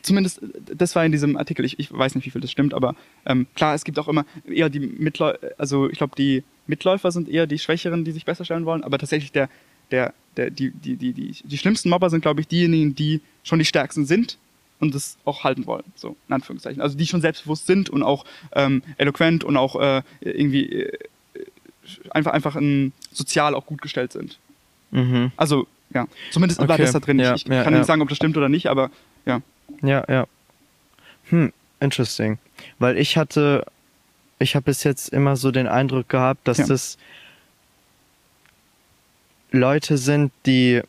zumindest, das war in diesem Artikel, ich, ich weiß nicht, wie viel das stimmt, aber ähm, klar, es gibt auch immer eher die Mitläufer, also ich glaube, die Mitläufer sind eher die Schwächeren, die sich besser stellen wollen, aber tatsächlich der, der, der, die, die, die, die, die schlimmsten Mobber sind, glaube ich, diejenigen, die schon die stärksten sind und das auch halten wollen, so in Anführungszeichen. Also die schon selbstbewusst sind und auch ähm, eloquent und auch äh, irgendwie äh, einfach, einfach ein, sozial auch gut gestellt sind. Mhm. Also ja, zumindest okay. war das da drin. Ja, ich, ich ja, kann ja. nicht sagen, ob das stimmt oder nicht, aber ja. Ja, ja. Hm, interesting. Weil ich hatte, ich habe bis jetzt immer so den Eindruck gehabt, dass das Leute sind, die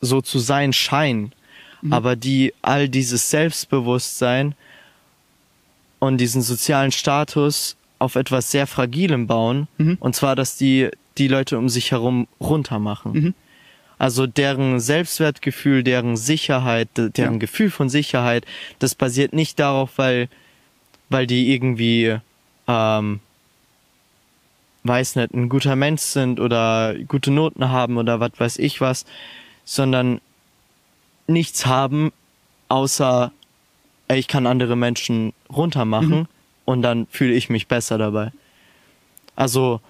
so zu sein scheinen, mhm. aber die all dieses Selbstbewusstsein und diesen sozialen Status auf etwas sehr Fragilem bauen. Mhm. Und zwar, dass die die Leute um sich herum runter machen. Mhm. Also deren Selbstwertgefühl, deren Sicherheit, deren ja. Gefühl von Sicherheit, das basiert nicht darauf, weil, weil die irgendwie, ähm, weiß nicht, ein guter Mensch sind oder gute Noten haben oder was weiß ich was, sondern nichts haben, außer ey, ich kann andere Menschen runtermachen mhm. Und dann fühle ich mich besser dabei. Also,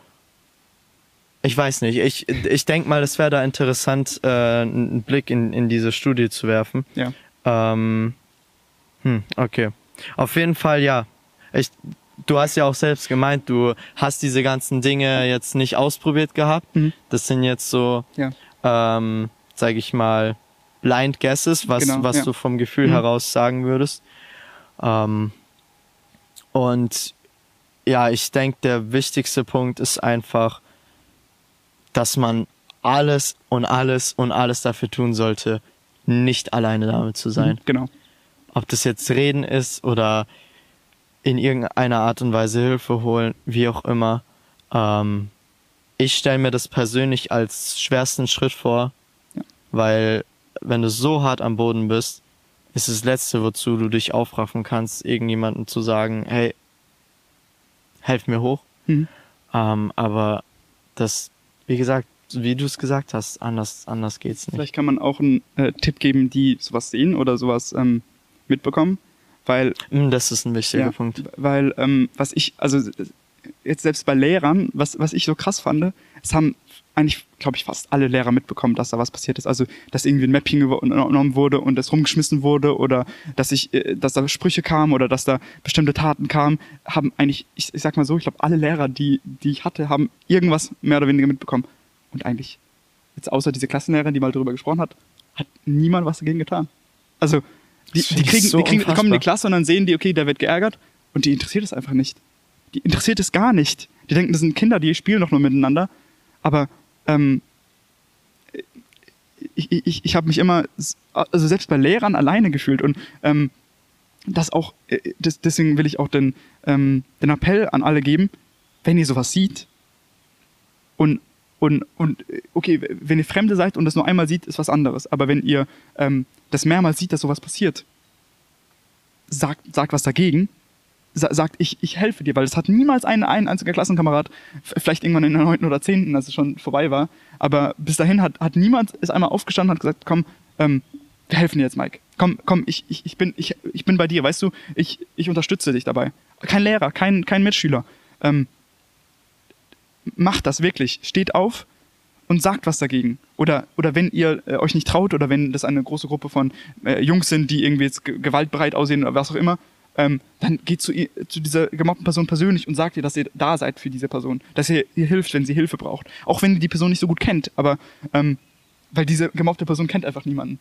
ich weiß nicht, ich, ich denke mal, es wäre da interessant, äh, einen Blick in, in diese Studie zu werfen. Ja. Ähm, hm, okay. Auf jeden Fall, ja. Ich, du hast ja auch selbst gemeint, du hast diese ganzen Dinge jetzt nicht ausprobiert gehabt. Mhm. Das sind jetzt so, ja. ähm, sag ich mal, Blind Guesses, was, genau, was ja. du vom Gefühl mhm. heraus sagen würdest. Ähm, und ja, ich denke, der wichtigste Punkt ist einfach, dass man alles und alles und alles dafür tun sollte, nicht alleine damit zu sein. Mhm, genau. Ob das jetzt Reden ist oder in irgendeiner Art und Weise Hilfe holen, wie auch immer. Ähm, ich stelle mir das persönlich als schwersten Schritt vor, ja. weil wenn du so hart am Boden bist, ist das Letzte, wozu du dich aufraffen kannst, irgendjemandem zu sagen, hey, helf mir hoch. Mhm. Ähm, aber das, wie gesagt, wie du es gesagt hast, anders, anders geht's nicht. Vielleicht kann man auch einen äh, Tipp geben, die sowas sehen oder sowas ähm, mitbekommen, weil. Mm, das ist ein wichtiger ja, Punkt. Weil, ähm, was ich, also jetzt selbst bei Lehrern, was, was ich so krass fand, es haben eigentlich, glaube ich, fast alle Lehrer mitbekommen, dass da was passiert ist. Also, dass irgendwie ein Mapping übernommen wurde und das rumgeschmissen wurde oder dass ich, äh, dass da Sprüche kamen oder dass da bestimmte Taten kamen, haben eigentlich, ich, ich sag mal so, ich glaube, alle Lehrer, die, die ich hatte, haben irgendwas mehr oder weniger mitbekommen. Und eigentlich, jetzt außer diese Klassenlehrerin, die mal darüber gesprochen hat, hat niemand was dagegen getan. Also, die, die, kriegen, so die, kriegen, die kommen in die Klasse und dann sehen die, okay, der wird geärgert und die interessiert es einfach nicht. Die interessiert es gar nicht. Die denken, das sind Kinder, die spielen doch nur miteinander. Aber ähm, ich, ich, ich habe mich immer, also selbst bei Lehrern alleine gefühlt und ähm, das auch, äh, das, deswegen will ich auch den, ähm, den Appell an alle geben, wenn ihr sowas sieht und, und, und okay, wenn ihr Fremde seid und das nur einmal sieht, ist was anderes, aber wenn ihr ähm, das mehrmals sieht, dass sowas passiert, sagt, sagt was dagegen sagt, ich, ich helfe dir, weil es hat niemals ein, ein einziger Klassenkamerad, vielleicht irgendwann in der 9. oder 10., als es schon vorbei war, aber bis dahin hat, hat niemand ist einmal aufgestanden und hat gesagt, komm, ähm, wir helfen dir jetzt, Mike. Komm, komm, ich, ich, ich, bin, ich, ich bin bei dir, weißt du, ich, ich unterstütze dich dabei. Kein Lehrer, kein, kein Mitschüler. Ähm, macht das wirklich. Steht auf und sagt was dagegen. Oder, oder wenn ihr äh, euch nicht traut oder wenn das eine große Gruppe von äh, Jungs sind, die irgendwie jetzt gewaltbereit aussehen oder was auch immer, ähm, dann geht zu, zu dieser gemobbten Person persönlich und sagt ihr, dass ihr da seid für diese Person, dass ihr ihr hilft, wenn sie Hilfe braucht. Auch wenn ihr die Person nicht so gut kennt, aber ähm, weil diese gemobbte Person kennt einfach niemanden.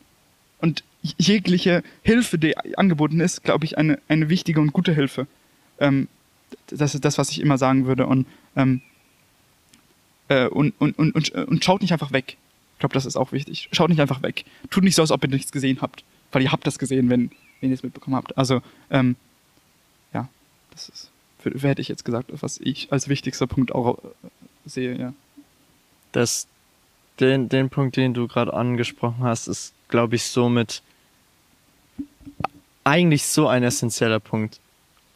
Und jegliche Hilfe, die angeboten ist, glaube ich, eine, eine wichtige und gute Hilfe. Ähm, das ist das, was ich immer sagen würde. Und, ähm, äh, und, und, und, und, und schaut nicht einfach weg. Ich glaube, das ist auch wichtig. Schaut nicht einfach weg. Tut nicht so, als ob ihr nichts gesehen habt. Weil ihr habt das gesehen, wenn, wenn ihr es mitbekommen habt. Also ähm, das ist, hätte ich jetzt gesagt, was ich als wichtigster Punkt auch äh, sehe, ja. Das, den, den Punkt, den du gerade angesprochen hast, ist, glaube ich, somit eigentlich so ein essentieller Punkt.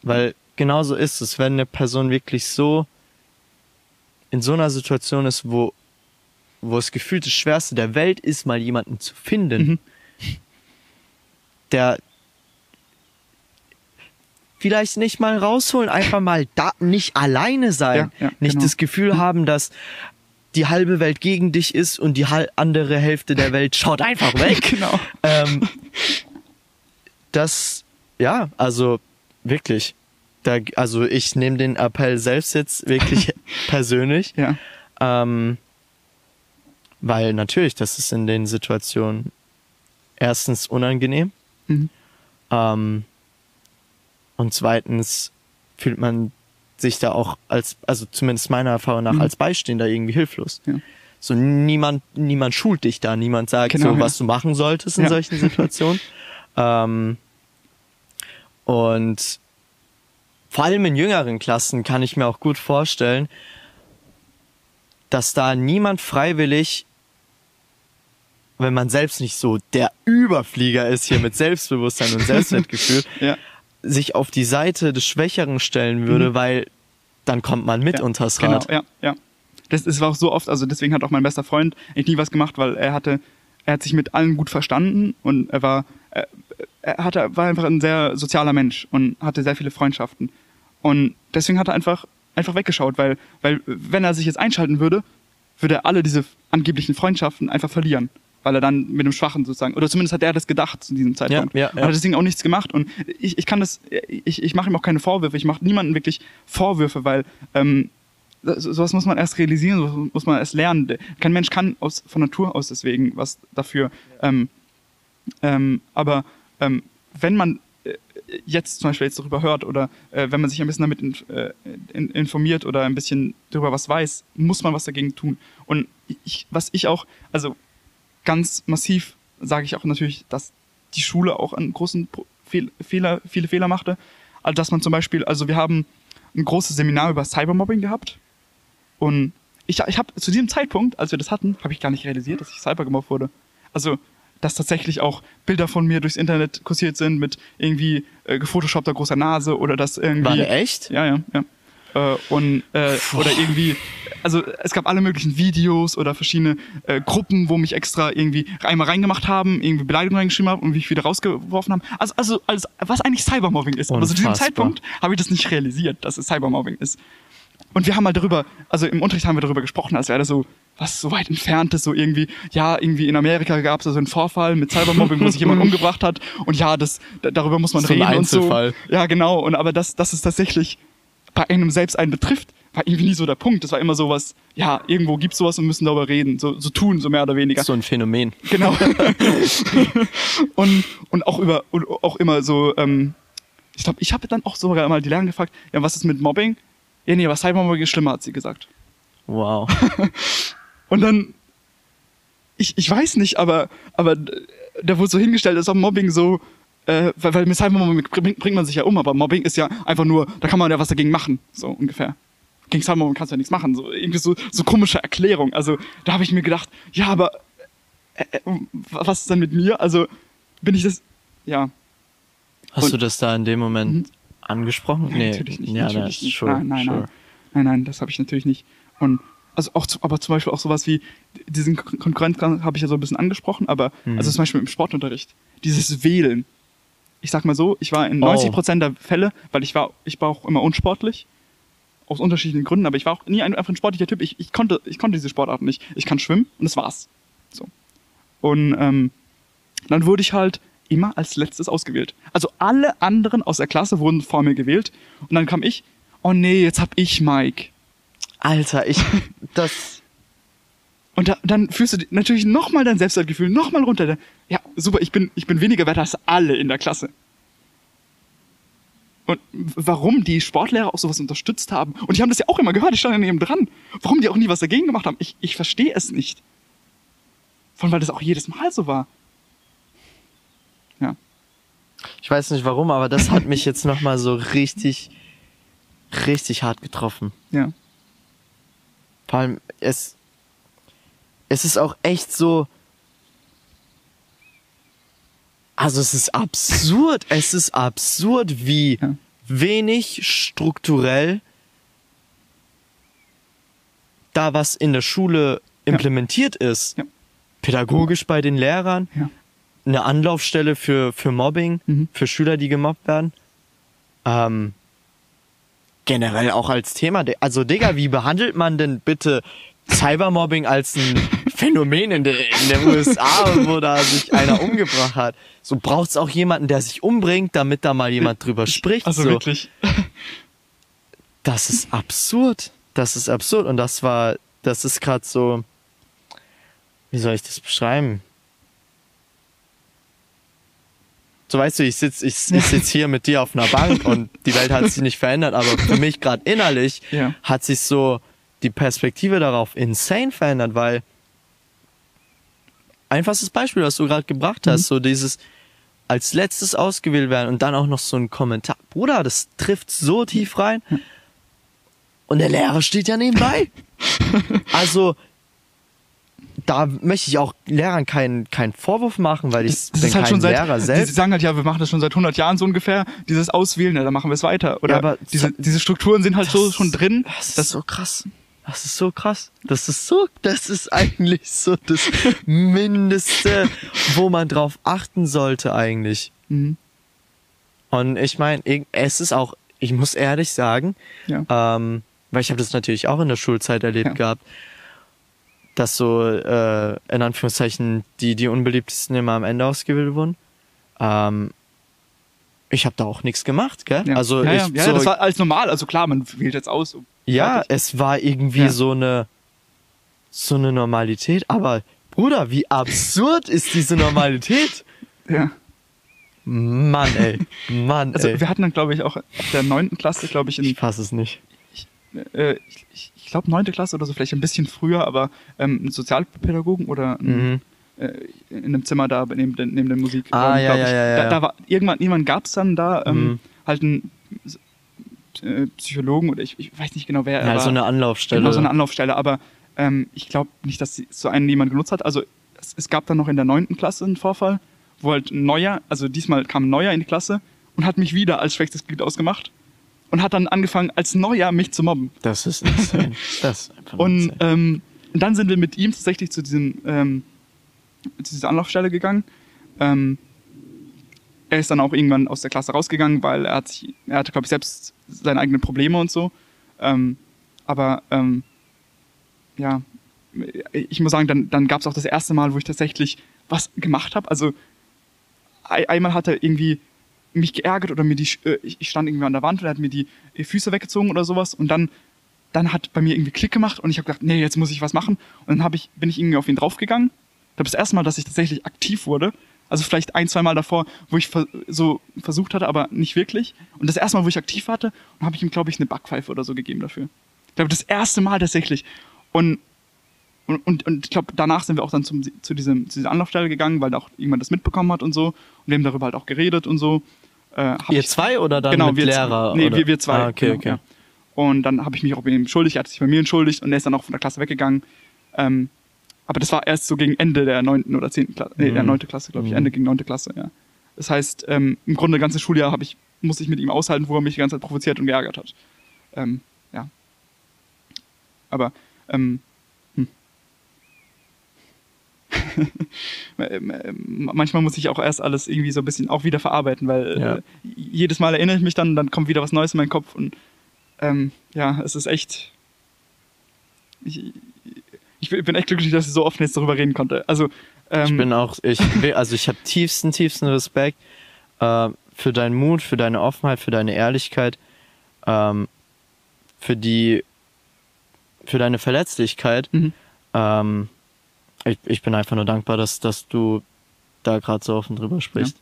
Weil genauso ist es, wenn eine Person wirklich so in so einer Situation ist, wo, wo es gefühlt das Schwerste der Welt ist, mal jemanden zu finden, mhm. der, vielleicht nicht mal rausholen, einfach mal da nicht alleine sein, ja, ja, nicht genau. das Gefühl haben, dass die halbe Welt gegen dich ist und die andere Hälfte der Welt schaut einfach weg. genau. Ähm, das, ja, also wirklich. Da, also ich nehme den Appell selbst jetzt wirklich persönlich. Ja. Ähm, weil natürlich, das ist in den Situationen erstens unangenehm. Mhm. Ähm, und zweitens fühlt man sich da auch als, also zumindest meiner Erfahrung nach, mhm. als Beistehender irgendwie hilflos. Ja. So niemand, niemand schult dich da, niemand sagt genau, so, ja. was du machen solltest in ja. solchen Situationen. ähm, und vor allem in jüngeren Klassen kann ich mir auch gut vorstellen, dass da niemand freiwillig, wenn man selbst nicht so der Überflieger ist hier mit Selbstbewusstsein und Selbstwertgefühl, ja. Sich auf die Seite des Schwächeren stellen würde, mhm. weil dann kommt man mit ja, unters Rad. Genau, ja, ja. Das, war auch so oft, also deswegen hat auch mein bester Freund eigentlich nie was gemacht, weil er hatte, er hat sich mit allen gut verstanden und er war, er, er hatte, war einfach ein sehr sozialer Mensch und hatte sehr viele Freundschaften. Und deswegen hat er einfach, einfach weggeschaut, weil, weil wenn er sich jetzt einschalten würde, würde er alle diese angeblichen Freundschaften einfach verlieren weil er dann mit dem Schwachen sozusagen, oder zumindest hat er das gedacht zu diesem Zeitpunkt. Ja, ja, ja. Und hat deswegen auch nichts gemacht. Und ich, ich kann das, ich, ich mache ihm auch keine Vorwürfe, ich mache niemandem wirklich Vorwürfe, weil ähm, sowas muss man erst realisieren, sowas muss man erst lernen. Kein Mensch kann aus, von Natur aus deswegen was dafür. Ähm, ähm, aber ähm, wenn man äh, jetzt zum Beispiel jetzt darüber hört oder äh, wenn man sich ein bisschen damit in, äh, in, informiert oder ein bisschen darüber was weiß, muss man was dagegen tun. Und ich, was ich auch, also ganz massiv sage ich auch natürlich, dass die Schule auch einen großen Fehler, viele Fehler machte. Also dass man zum Beispiel, also wir haben ein großes Seminar über Cybermobbing gehabt und ich, ich habe zu diesem Zeitpunkt, als wir das hatten, habe ich gar nicht realisiert, dass ich cybergemobbt wurde. Also dass tatsächlich auch Bilder von mir durchs Internet kursiert sind mit irgendwie äh, gefotoshoppter großer Nase oder das irgendwie. War der echt? Ja, ja, ja. Äh, und äh, oder irgendwie also es gab alle möglichen Videos oder verschiedene äh, Gruppen, wo mich extra irgendwie einmal reingemacht haben, irgendwie Beleidigungen reingeschrieben haben und mich wieder rausgeworfen haben. Also, also, also was eigentlich Cybermobbing ist. Unfassbar. Aber zu diesem Zeitpunkt habe ich das nicht realisiert, dass es Cybermobbing ist. Und wir haben mal darüber, also im Unterricht haben wir darüber gesprochen, als wäre das so was so weit entfernt ist, so irgendwie, ja, irgendwie in Amerika gab es so einen Vorfall mit Cybermobbing, wo sich jemand umgebracht hat und ja, das, darüber muss man so reden und so. Ja, genau, und aber das, das ist tatsächlich bei einem selbst einen betrifft, war irgendwie nie so der Punkt. Das war immer sowas, ja, irgendwo gibt's sowas und müssen darüber reden, so, so tun, so mehr oder weniger. So ein Phänomen. Genau. und, und auch über, und auch immer so, ähm, ich glaube, ich habe dann auch sogar mal die Lehrerin gefragt, ja, was ist mit Mobbing? Ja, nee, aber Cybermobbing ist schlimmer, hat sie gesagt. Wow. und dann, ich, ich weiß nicht, aber, aber da wurde so hingestellt, dass auch Mobbing so, äh, weil, weil mit Cybermobbing bringt man sich ja um, aber Mobbing ist ja einfach nur, da kann man ja was dagegen machen, so ungefähr gegen Cybermobbing kannst du ja nichts machen. So, irgendwie so, so komische Erklärung. Also da habe ich mir gedacht, ja, aber äh, äh, was ist denn mit mir? Also bin ich das, ja. Hast Und, du das da in dem Moment mhm. angesprochen? Nein, nee, natürlich nicht. Ja, natürlich nicht. Sure, nein, nein, sure. nein, nein, nein, das habe ich natürlich nicht. Und also auch, aber zum Beispiel auch sowas wie diesen Konkurrenz habe ich ja so ein bisschen angesprochen, aber mhm. also zum Beispiel im Sportunterricht, dieses Wählen. Ich sag mal so, ich war in 90 Prozent der Fälle, weil ich war, ich war auch immer unsportlich aus unterschiedlichen Gründen, aber ich war auch nie ein, einfach ein sportlicher Typ. Ich, ich, konnte, ich konnte diese Sportart nicht. Ich kann schwimmen und das war's. So. Und ähm, dann wurde ich halt immer als letztes ausgewählt. Also alle anderen aus der Klasse wurden vor mir gewählt und dann kam ich, oh nee, jetzt hab ich Mike. Alter, ich, das... Und da, dann fühlst du natürlich nochmal dein Selbstwertgefühl nochmal runter. Ja, super, ich bin, ich bin weniger wert als alle in der Klasse. Und warum die Sportlehrer auch sowas unterstützt haben. Und die haben das ja auch immer gehört, ich stand neben dran. Warum die auch nie was dagegen gemacht haben, ich, ich verstehe es nicht. Von weil das auch jedes Mal so war. Ja. Ich weiß nicht warum, aber das hat mich jetzt nochmal so richtig, richtig hart getroffen. Ja. Vor allem, es, es ist auch echt so, also es ist absurd, es ist absurd, wie ja. wenig strukturell da was in der Schule implementiert ja. ist. Ja. Pädagogisch bei den Lehrern, eine Anlaufstelle für, für Mobbing, mhm. für Schüler, die gemobbt werden. Ähm, generell auch als Thema. Also, Digga, wie behandelt man denn bitte Cybermobbing als ein Phänomen in der, in der USA, wo da sich einer umgebracht hat. So braucht's auch jemanden, der sich umbringt, damit da mal jemand drüber spricht. Also so. wirklich. Das ist absurd. Das ist absurd. Und das war, das ist gerade so, wie soll ich das beschreiben? So weißt du, ich sitz, ich, ich sitz hier mit dir auf einer Bank und die Welt hat sich nicht verändert, aber für mich gerade innerlich Ja. hat sich so die Perspektive darauf insane verändert, weil einfachstes Beispiel, was du gerade gebracht hast, so dieses als letztes ausgewählt werden und dann auch noch so ein Kommentar. Bruder, das trifft so tief rein. Und der Lehrer steht ja nebenbei. Also, da möchte ich auch Lehrern keinen keinen Vorwurf machen, weil ich Das, das bin ist halt kein schon seit, Lehrer Sie selbst. sagen halt, ja, wir machen das schon seit 100 Jahren so ungefähr, dieses Auswählen, ja, dann machen wir es weiter. Oder Ja, aber diese, so- diese Strukturen sind halt so schon drin. Das ist so krass. Das ist so krass. Das ist so, das ist eigentlich so das Mindeste, wo man drauf achten sollte eigentlich. Mhm. Und ich meine, es ist auch, ich muss ehrlich sagen, Ja. ähm, weil ich habe das natürlich auch in der Schulzeit erlebt Ja. gehabt, dass so äh, in Anführungszeichen die die unbeliebtesten immer am Ende ausgewählt wurden. Ähm, ich habe da auch nichts gemacht, gell? Ja. Also ja, ich ja, so, das war alles normal. Also klar, man wählt jetzt aus. Ja, es war irgendwie Ja. so eine so eine Normalität, aber Bruder, wie absurd ist diese Normalität? ja. Mann, ey. Mann, Also ey. wir hatten dann, glaube ich, auch ab der neunten Klasse, glaube ich, in Ich fasse es nicht. äh, ich, ich, ich glaube neunte Klasse oder so, vielleicht ein bisschen früher, aber ähm, einen Sozialpädagogen oder einen, Mhm. äh, in einem Zimmer da neben, neben der Musik. Ah, ja, glaub ja, ich. ja, ja, Da, ja. da war irgendwann, irgendwann gab es dann da ähm, Mhm. halt einen äh, Psychologen oder ich, ich weiß nicht genau wer er Ja, so eine Anlaufstelle. Genau, so eine Anlaufstelle, aber ähm, ich glaube nicht, dass sie- so einen jemand genutzt hat. Also es, es gab dann noch in der neunten Klasse einen Vorfall, wo halt ein Neuer, also diesmal kam ein Neuer in die Klasse und hat mich wieder als schwächstes Glied ausgemacht und hat dann angefangen, als Neuer mich zu mobben. das ist insane. Das ist einfach Und ähm, dann sind wir mit ihm tatsächlich zu diesem ähm, zu dieser Anlaufstelle gegangen. Ähm, er ist dann auch irgendwann aus der Klasse rausgegangen, weil er hat sich, er hatte, glaube ich, selbst seine eigenen Probleme und so. Ähm, aber ähm, ja, ich muss sagen, dann, dann gab es auch das erste Mal, wo ich tatsächlich was gemacht habe. Also ei- einmal hat er irgendwie mich geärgert oder mir die, äh, ich stand irgendwie an der Wand und er hat mir die Füße weggezogen oder sowas und dann, dann hat bei mir irgendwie Klick gemacht und ich habe gedacht, nee, jetzt muss ich was machen und dann hab ich, bin ich irgendwie auf ihn draufgegangen. Ich glaube, das erste Mal, dass ich tatsächlich aktiv wurde, also vielleicht ein, zwei Mal davor, wo ich so versucht hatte, aber nicht wirklich. Und das erste Mal, wo ich aktiv hatte, habe ich ihm, glaube ich, eine Backpfeife oder so gegeben dafür. Ich glaube, das erste Mal tatsächlich. Und und, und, und ich glaube, danach sind wir auch dann zum, zu, diesem, zu dieser Anlaufstelle gegangen, weil da auch irgendwann das mitbekommen hat und so. Und wir haben darüber halt auch geredet und so. Äh, Ihr zwei oder dann genau, wir Lehrer? Zwei. Nee, oder? wir, wir zwei. Ah, okay, genau, okay. Ja. Und dann habe ich mich auch bei ihm entschuldigt, er hat sich bei mir entschuldigt und er ist dann auch von der Klasse weggegangen. Ähm, aber das war erst so gegen Ende der neunten oder zehnten Klasse, nee, der Mhm. neunte Klasse, glaube ich, Mhm. Ende gegen neunte Klasse, ja. Das heißt, ähm, im Grunde das ganze Schuljahr habe ich, musste ich mit ihm aushalten, wo er mich die ganze Zeit provoziert und geärgert hat. Ähm, ja. Aber, ähm, hm. Ähm, ähm, manchmal muss ich auch erst alles irgendwie so ein bisschen auch wieder verarbeiten, weil Ja. äh, jedes Mal erinnere ich mich dann, dann kommt wieder was Neues in meinen Kopf und ähm, ja, es ist echt. Ich, ich bin echt glücklich, dass ich so offen jetzt darüber reden konnte. Also, ähm, Ich bin auch, ich also ich habe tiefsten, tiefsten Respekt äh, für deinen Mut, für deine Offenheit, für deine Ehrlichkeit, ähm, für die, für deine Verletzlichkeit. Mhm. Ähm, ich, ich bin einfach nur dankbar, dass, dass du da gerade so offen drüber sprichst.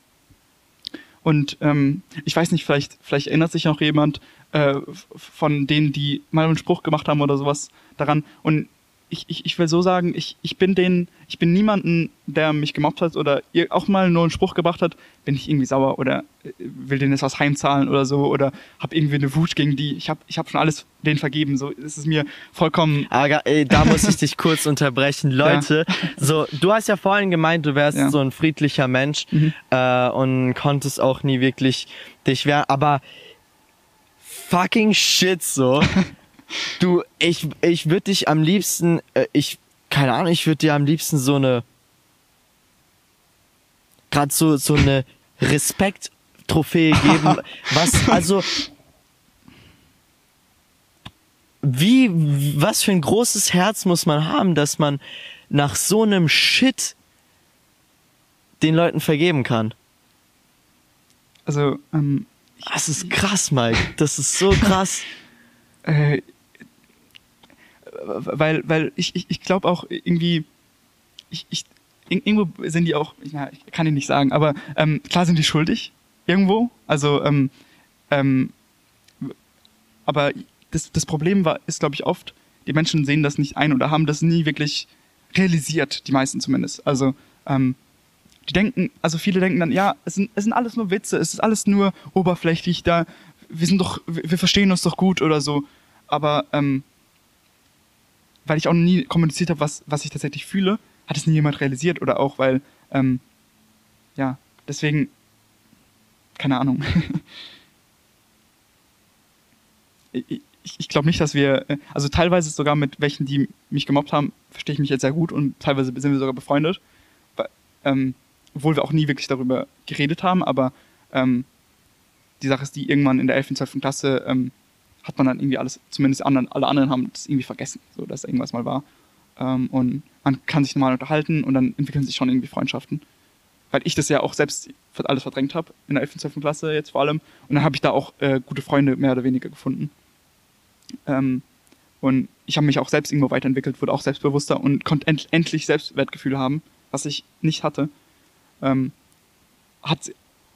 Und ähm, ich weiß nicht, vielleicht, vielleicht erinnert sich noch jemand äh, von denen, die mal einen Spruch gemacht haben oder sowas daran. Und ich, ich, ich will so sagen, ich, ich bin denen, ich bin niemanden, der mich gemobbt hat oder ihr auch mal nur einen Spruch gebracht hat, bin ich irgendwie sauer oder äh, will denen jetzt was heimzahlen oder so oder habe irgendwie eine Wut gegen die. Ich habe ich hab schon alles denen vergeben. So es ist mir vollkommen. Aber ey, da muss ich dich kurz unterbrechen. Leute, so, du hast ja vorhin gemeint, du wärst Ja. so ein friedlicher Mensch Mhm. äh, und konntest auch nie wirklich dich wehren, aber fucking shit so. du, ich, ich würde dich am liebsten, äh, ich, keine Ahnung, ich würde dir am liebsten so eine, gerade so, so eine Respekt-Trophäe geben, was, also, wie, was für ein großes Herz muss man haben, dass man nach so einem Shit den Leuten vergeben kann? Also, ähm, das ist krass, Mike. Das ist so krass. äh, weil, weil ich, ich, ich glaube auch irgendwie, ich, ich, irgendwo sind die auch, ja, ich kann ich nicht sagen, aber ähm, klar sind die schuldig, irgendwo. Also, ähm, ähm, aber das, das Problem war, ist, glaube ich, oft, die Menschen sehen das nicht ein oder haben das nie wirklich realisiert, die meisten zumindest. Also, ähm, die denken, also viele denken dann, ja, es sind, es sind alles nur Witze, es ist alles nur oberflächlich, da, wir sind doch, wir verstehen uns doch gut oder so. Aber ähm, weil ich auch nie kommuniziert habe, was, was ich tatsächlich fühle, hat es nie jemand realisiert oder auch, weil, ähm, ja, deswegen, keine Ahnung. ich, ich glaube nicht, dass wir, äh, also teilweise sogar mit welchen, die mich gemobbt haben, verstehe ich mich jetzt sehr gut und teilweise sind wir sogar befreundet, ähm, obwohl wir auch nie wirklich darüber geredet haben, aber ähm, die Sache ist die, irgendwann in der 11. und 12. Klasse ähm, hat man dann irgendwie alles, zumindest anderen, alle anderen haben das irgendwie vergessen, so dass irgendwas mal war. Ähm, und man kann sich normal unterhalten und dann entwickeln sich schon irgendwie Freundschaften. Weil ich das ja auch selbst alles verdrängt habe, in der 11. und 12. Klasse jetzt vor allem. Und dann habe ich da auch äh, gute Freunde mehr oder weniger gefunden. Ähm, und ich habe mich auch selbst irgendwo weiterentwickelt, wurde auch selbstbewusster und konnte end endlich Selbstwertgefühle haben, was ich nicht hatte. Ähm, hat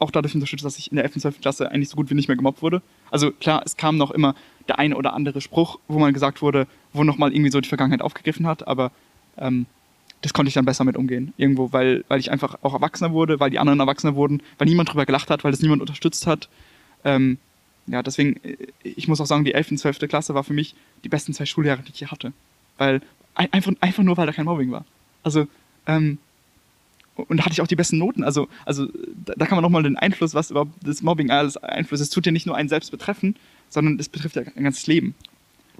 auch dadurch unterstützt, dass ich in der 11. und 12. Klasse eigentlich so gut wie nicht mehr gemobbt wurde. Also klar, es kam noch immer der eine oder andere Spruch, wo man gesagt wurde, wo nochmal irgendwie so die Vergangenheit aufgegriffen hat, aber ähm, das konnte ich dann besser mit umgehen. Irgendwo, weil, weil ich einfach auch erwachsener wurde, weil die anderen erwachsener wurden, weil niemand drüber gelacht hat, weil das niemand unterstützt hat. Ähm, ja, deswegen, äh, ich muss auch sagen, die 11. und 12. Klasse war für mich die besten zwei Schuljahre, die ich hier hatte. Weil, einfach, einfach nur, weil da kein Mobbing war. Also, ähm, und da hatte ich auch die besten Noten. Also, also da, kann man nochmal den Einfluss, was überhaupt das Mobbing alles einflusst. Es tut ja nicht nur einen selbst betreffen, sondern es betrifft ja ein ganzes Leben.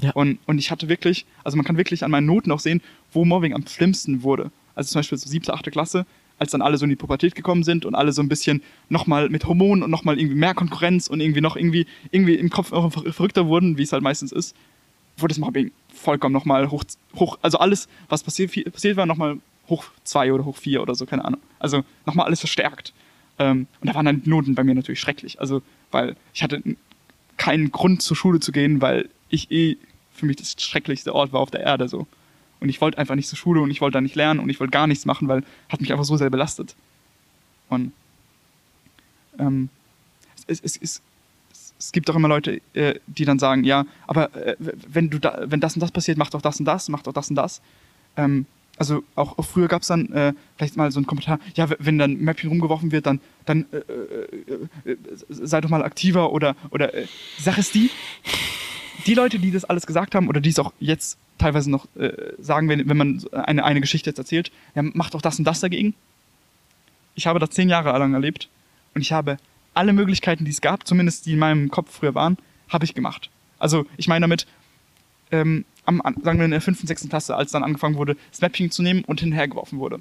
Ja. Und, und ich hatte wirklich, also man kann wirklich an meinen Noten auch sehen, wo Mobbing am schlimmsten wurde. Also zum Beispiel so siebte, achte Klasse, als dann alle so in die Pubertät gekommen sind und alle so ein bisschen nochmal mit Hormonen und nochmal irgendwie mehr Konkurrenz und irgendwie noch irgendwie, irgendwie im Kopf auch verrückter wurden, wie es halt meistens ist, wurde das Mobbing vollkommen nochmal hoch, hoch, also alles, was passiert, passiert war, nochmal hoch zwei oder hoch vier oder so, keine Ahnung. Also nochmal alles verstärkt. Ähm, und da waren dann Noten bei mir natürlich schrecklich. Also, weil ich hatte keinen Grund zur Schule zu gehen, weil ich eh für mich das schrecklichste Ort war auf der Erde so. Und ich wollte einfach nicht zur Schule und ich wollte da nicht lernen und ich wollte gar nichts machen, weil hat mich einfach so sehr belastet. Und ähm, es, es, es, es gibt auch immer Leute, äh, die dann sagen, ja, aber äh, wenn du da, wenn das und das passiert, mach doch das und das, mach doch das und das. Ähm, also auch, früher gab es dann äh, vielleicht mal so einen Kommentar, ja, wenn dann ein Mäppchen rumgeworfen wird, dann, dann äh, äh, äh sei doch mal aktiver oder, oder äh, die Sache ist die, die Leute, die das alles gesagt haben oder die es auch jetzt teilweise noch äh, sagen, wenn, wenn man eine, eine Geschichte jetzt erzählt, ja, mach doch das und das dagegen. Ich habe das zehn Jahre lang erlebt und ich habe alle Möglichkeiten, die es gab, zumindest die in meinem Kopf früher waren, habe ich gemacht. Also ich meine damit, ähm, am, sagen wir in der fünften, sechsten Klasse, als dann angefangen wurde, Snapping zu nehmen und hinhergeworfen wurde.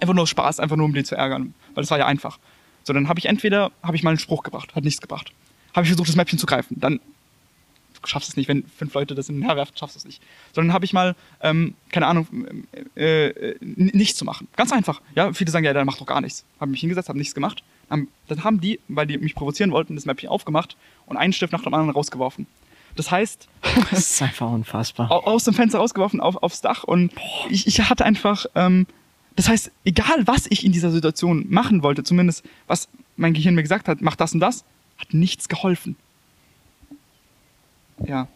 Einfach nur Spaß, einfach nur um die zu ärgern, weil das war ja einfach. So, dann habe ich entweder, habe ich mal einen Spruch gebracht, hat nichts gebracht. Habe ich versucht, das Mäppchen zu greifen, dann du schaffst es nicht, wenn fünf Leute das hinherwerfen, schaffst du es nicht. Sondern habe ich mal, ähm, keine Ahnung, äh, äh, nichts zu machen. Ganz einfach. Ja, viele sagen, ja, dann mach doch gar nichts. Habe mich hingesetzt, habe nichts gemacht. Dann haben die, weil die mich provozieren wollten, das Mäppchen aufgemacht und einen Stift nach dem anderen rausgeworfen. Das heißt, das ist einfach unfassbar. Aus dem Fenster rausgeworfen auf, aufs Dach und ich, ich hatte einfach, ähm, das heißt, egal was ich in dieser Situation machen wollte, zumindest was mein Gehirn mir gesagt hat, mach das und das, hat nichts geholfen. Ja.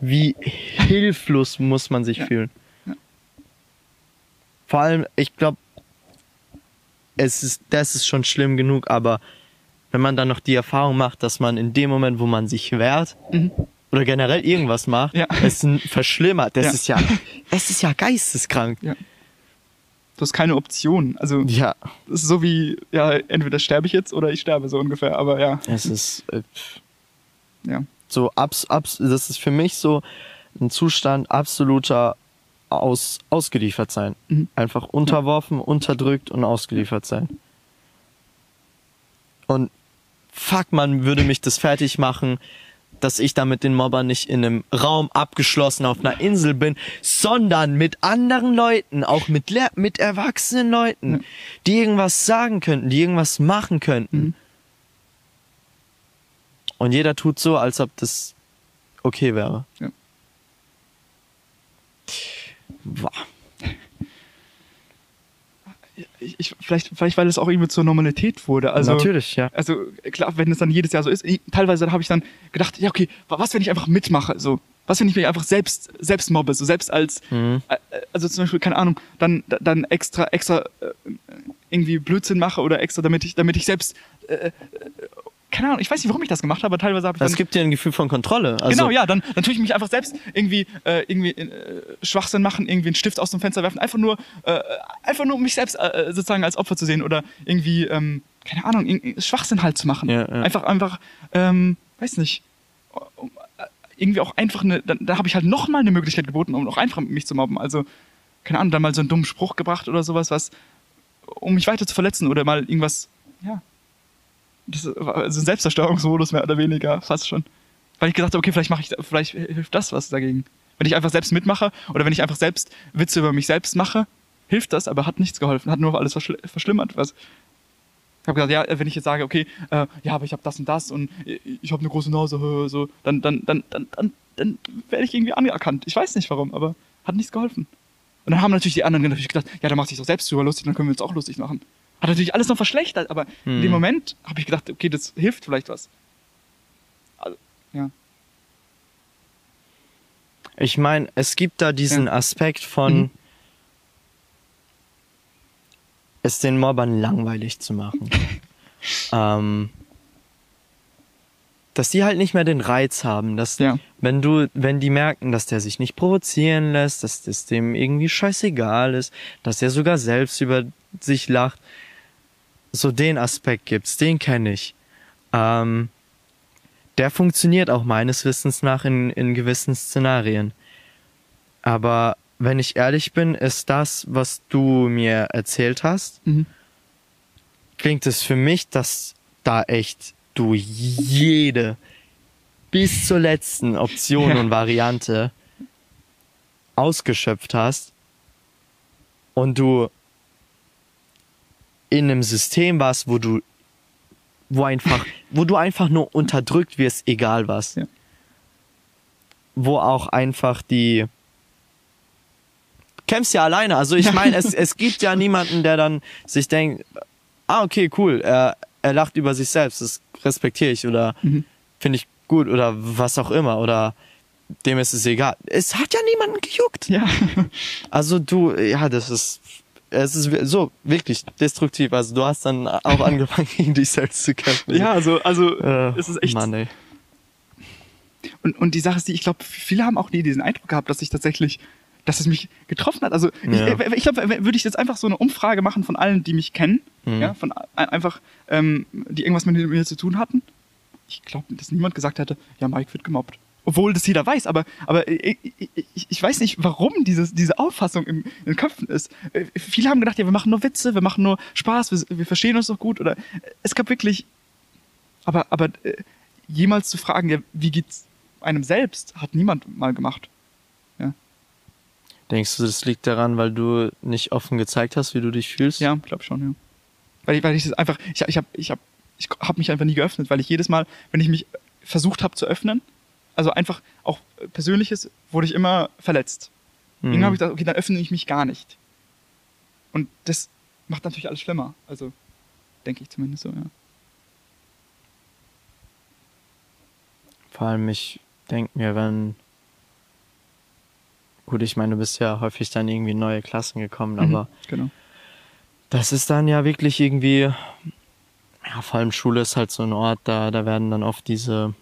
Wie hilflos muss man sich ja. fühlen? Ja. Vor allem, ich glaube, es ist, das ist schon schlimm genug, aber wenn man dann noch die Erfahrung macht, dass man in dem Moment, wo man sich wehrt mhm. oder generell irgendwas macht, ja. es verschlimmert. Das ja. ist ja, es ist ja geisteskrank. Ja. Du hast keine Option. Also, ja. Das ist so wie, ja, entweder sterbe ich jetzt oder ich sterbe, so ungefähr, aber ja. Es ist, äh, ja. So, abs, abs, das ist für mich so ein Zustand absoluter aus, ausgeliefert sein. Mhm. Einfach unterworfen, unterdrückt und ausgeliefert sein. Und fuck, man würde mich das fertig machen, dass ich da mit den Mobbern nicht in einem Raum abgeschlossen auf einer Insel bin, sondern mit anderen Leuten, auch mit, Lehr mit erwachsenen Leuten, ja. die irgendwas sagen könnten, die irgendwas machen könnten. Mhm. Und jeder tut so, als ob das okay wäre. Ja. Boah. Ich, vielleicht, vielleicht, weil es auch irgendwie zur Normalität wurde. Also, Natürlich, ja. Also klar, wenn es dann jedes Jahr so ist, teilweise habe ich dann gedacht, ja, okay, was, wenn ich einfach mitmache? So, was, wenn ich mich einfach selbst, selbst mobbe? So selbst als, mhm. Äh, also zum Beispiel, keine Ahnung, dann, dann extra, extra äh, irgendwie Blödsinn mache oder extra, damit ich, damit ich selbst äh, keine Ahnung, ich weiß nicht, warum ich das gemacht habe, aber teilweise habe ich. Das gibt dir ein Gefühl von Kontrolle. Also genau, ja, dann, dann tue ich mich einfach selbst irgendwie, äh, irgendwie äh, Schwachsinn machen, irgendwie einen Stift aus dem Fenster werfen, einfach nur, äh, einfach nur um mich selbst äh, sozusagen als Opfer zu sehen oder irgendwie, ähm, keine Ahnung, Schwachsinn halt zu machen. Ja, ja. Einfach, einfach, ähm, weiß nicht, um, äh, irgendwie auch einfach eine, da, da habe ich halt nochmal eine Möglichkeit geboten, um auch einfach mich zu mobben. Also, keine Ahnung, dann mal so einen dummen Spruch gebracht oder sowas, was, um mich weiter zu verletzen oder mal irgendwas, ja, das war also ein Selbstzerstörungsmodus mehr oder weniger, fast schon. Weil ich gedacht habe, okay, vielleicht mache ich, vielleicht hilft das was dagegen. Wenn ich einfach selbst mitmache oder wenn ich einfach selbst Witze über mich selbst mache, hilft das, aber hat nichts geholfen, hat nur alles verschl verschlimmert. Was. Ich habe gesagt, ja, wenn ich jetzt sage, okay, äh, ja, aber ich habe das und das und ich habe eine große Nase, so, dann, dann, dann, dann, dann, dann werde ich irgendwie anerkannt. Ich weiß nicht warum, aber hat nichts geholfen. Und dann haben natürlich die anderen natürlich gedacht, ja, der macht sich doch selbst drüber lustig, dann können wir uns auch lustig machen. Hat natürlich alles noch verschlechtert, aber hm. in dem hm. Moment habe ich gedacht, okay, das hilft vielleicht was. Also, ja. Ich meine, es gibt da diesen ja. Aspekt von mhm. es den Mobbern langweilig zu machen. ähm, dass die halt nicht mehr den Reiz haben, dass ja. wenn du, wenn die merken, dass der sich nicht provozieren lässt, dass das dem irgendwie scheißegal ist, dass der sogar selbst über sich lacht, so den Aspekt gibt's, den kenne ich. Ähm, der funktioniert auch meines Wissens nach in, in gewissen Szenarien. Aber wenn ich ehrlich bin, ist das, was du mir erzählt hast, mhm. klingt es für mich, dass da echt du jede bis zur letzten Option ja. und Variante ausgeschöpft hast und du in einem System warst, wo du, wo einfach, wo du einfach nur unterdrückt wirst, egal was. Ja. Wo auch einfach die, kämpfst ja alleine. Also ich meine, es, es gibt ja niemanden, der dann sich denkt, ah, okay, cool, er, er lacht über sich selbst, das respektiere ich oder mhm. finde ich gut oder was auch immer oder dem ist es egal. Es hat ja niemanden gejuckt. Ja. Also du, ja, das ist es ist so wirklich destruktiv. Also du hast dann auch angefangen, gegen dich selbst zu kämpfen. Ja, also, also äh, es ist echt. Mann, ey. Und, und die Sache ist die, ich glaube, viele haben auch nie diesen Eindruck gehabt, dass ich tatsächlich, dass es mich getroffen hat. Also ja. ich, ich glaube, würde ich jetzt einfach so eine Umfrage machen von allen, die mich kennen, mhm. ja, von einfach, ähm, die irgendwas mit mir zu tun hatten. Ich glaube, dass niemand gesagt hätte, ja, Mike wird gemobbt obwohl das jeder weiß, aber, aber ich, ich, ich weiß nicht, warum dieses, diese Auffassung im, in den Köpfen ist. Äh, viele haben gedacht, ja, wir machen nur Witze, wir machen nur Spaß, wir, wir verstehen uns doch gut. Oder es gab wirklich. Aber, aber äh, jemals zu fragen, ja, wie geht's einem selbst, hat niemand mal gemacht. Ja. Denkst du, das liegt daran, weil du nicht offen gezeigt hast, wie du dich fühlst? Ja, glaub schon, ja. Weil ich, weil ich das einfach, ich, ich habe ich hab, ich hab mich einfach nie geöffnet, weil ich jedes Mal, wenn ich mich versucht habe zu öffnen, also einfach auch Persönliches, wurde ich immer verletzt. Mhm. Irgendwann habe ich gedacht, okay, dann öffne ich mich gar nicht. Und das macht natürlich alles schlimmer. Also denke ich zumindest so, ja. Vor allem, ich denke mir, wenn. Gut, ich meine, du bist ja häufig dann irgendwie in neue Klassen gekommen, mhm, aber. Genau. Das ist dann ja wirklich irgendwie. Ja, vor allem Schule ist halt so ein Ort, da, da werden dann oft diese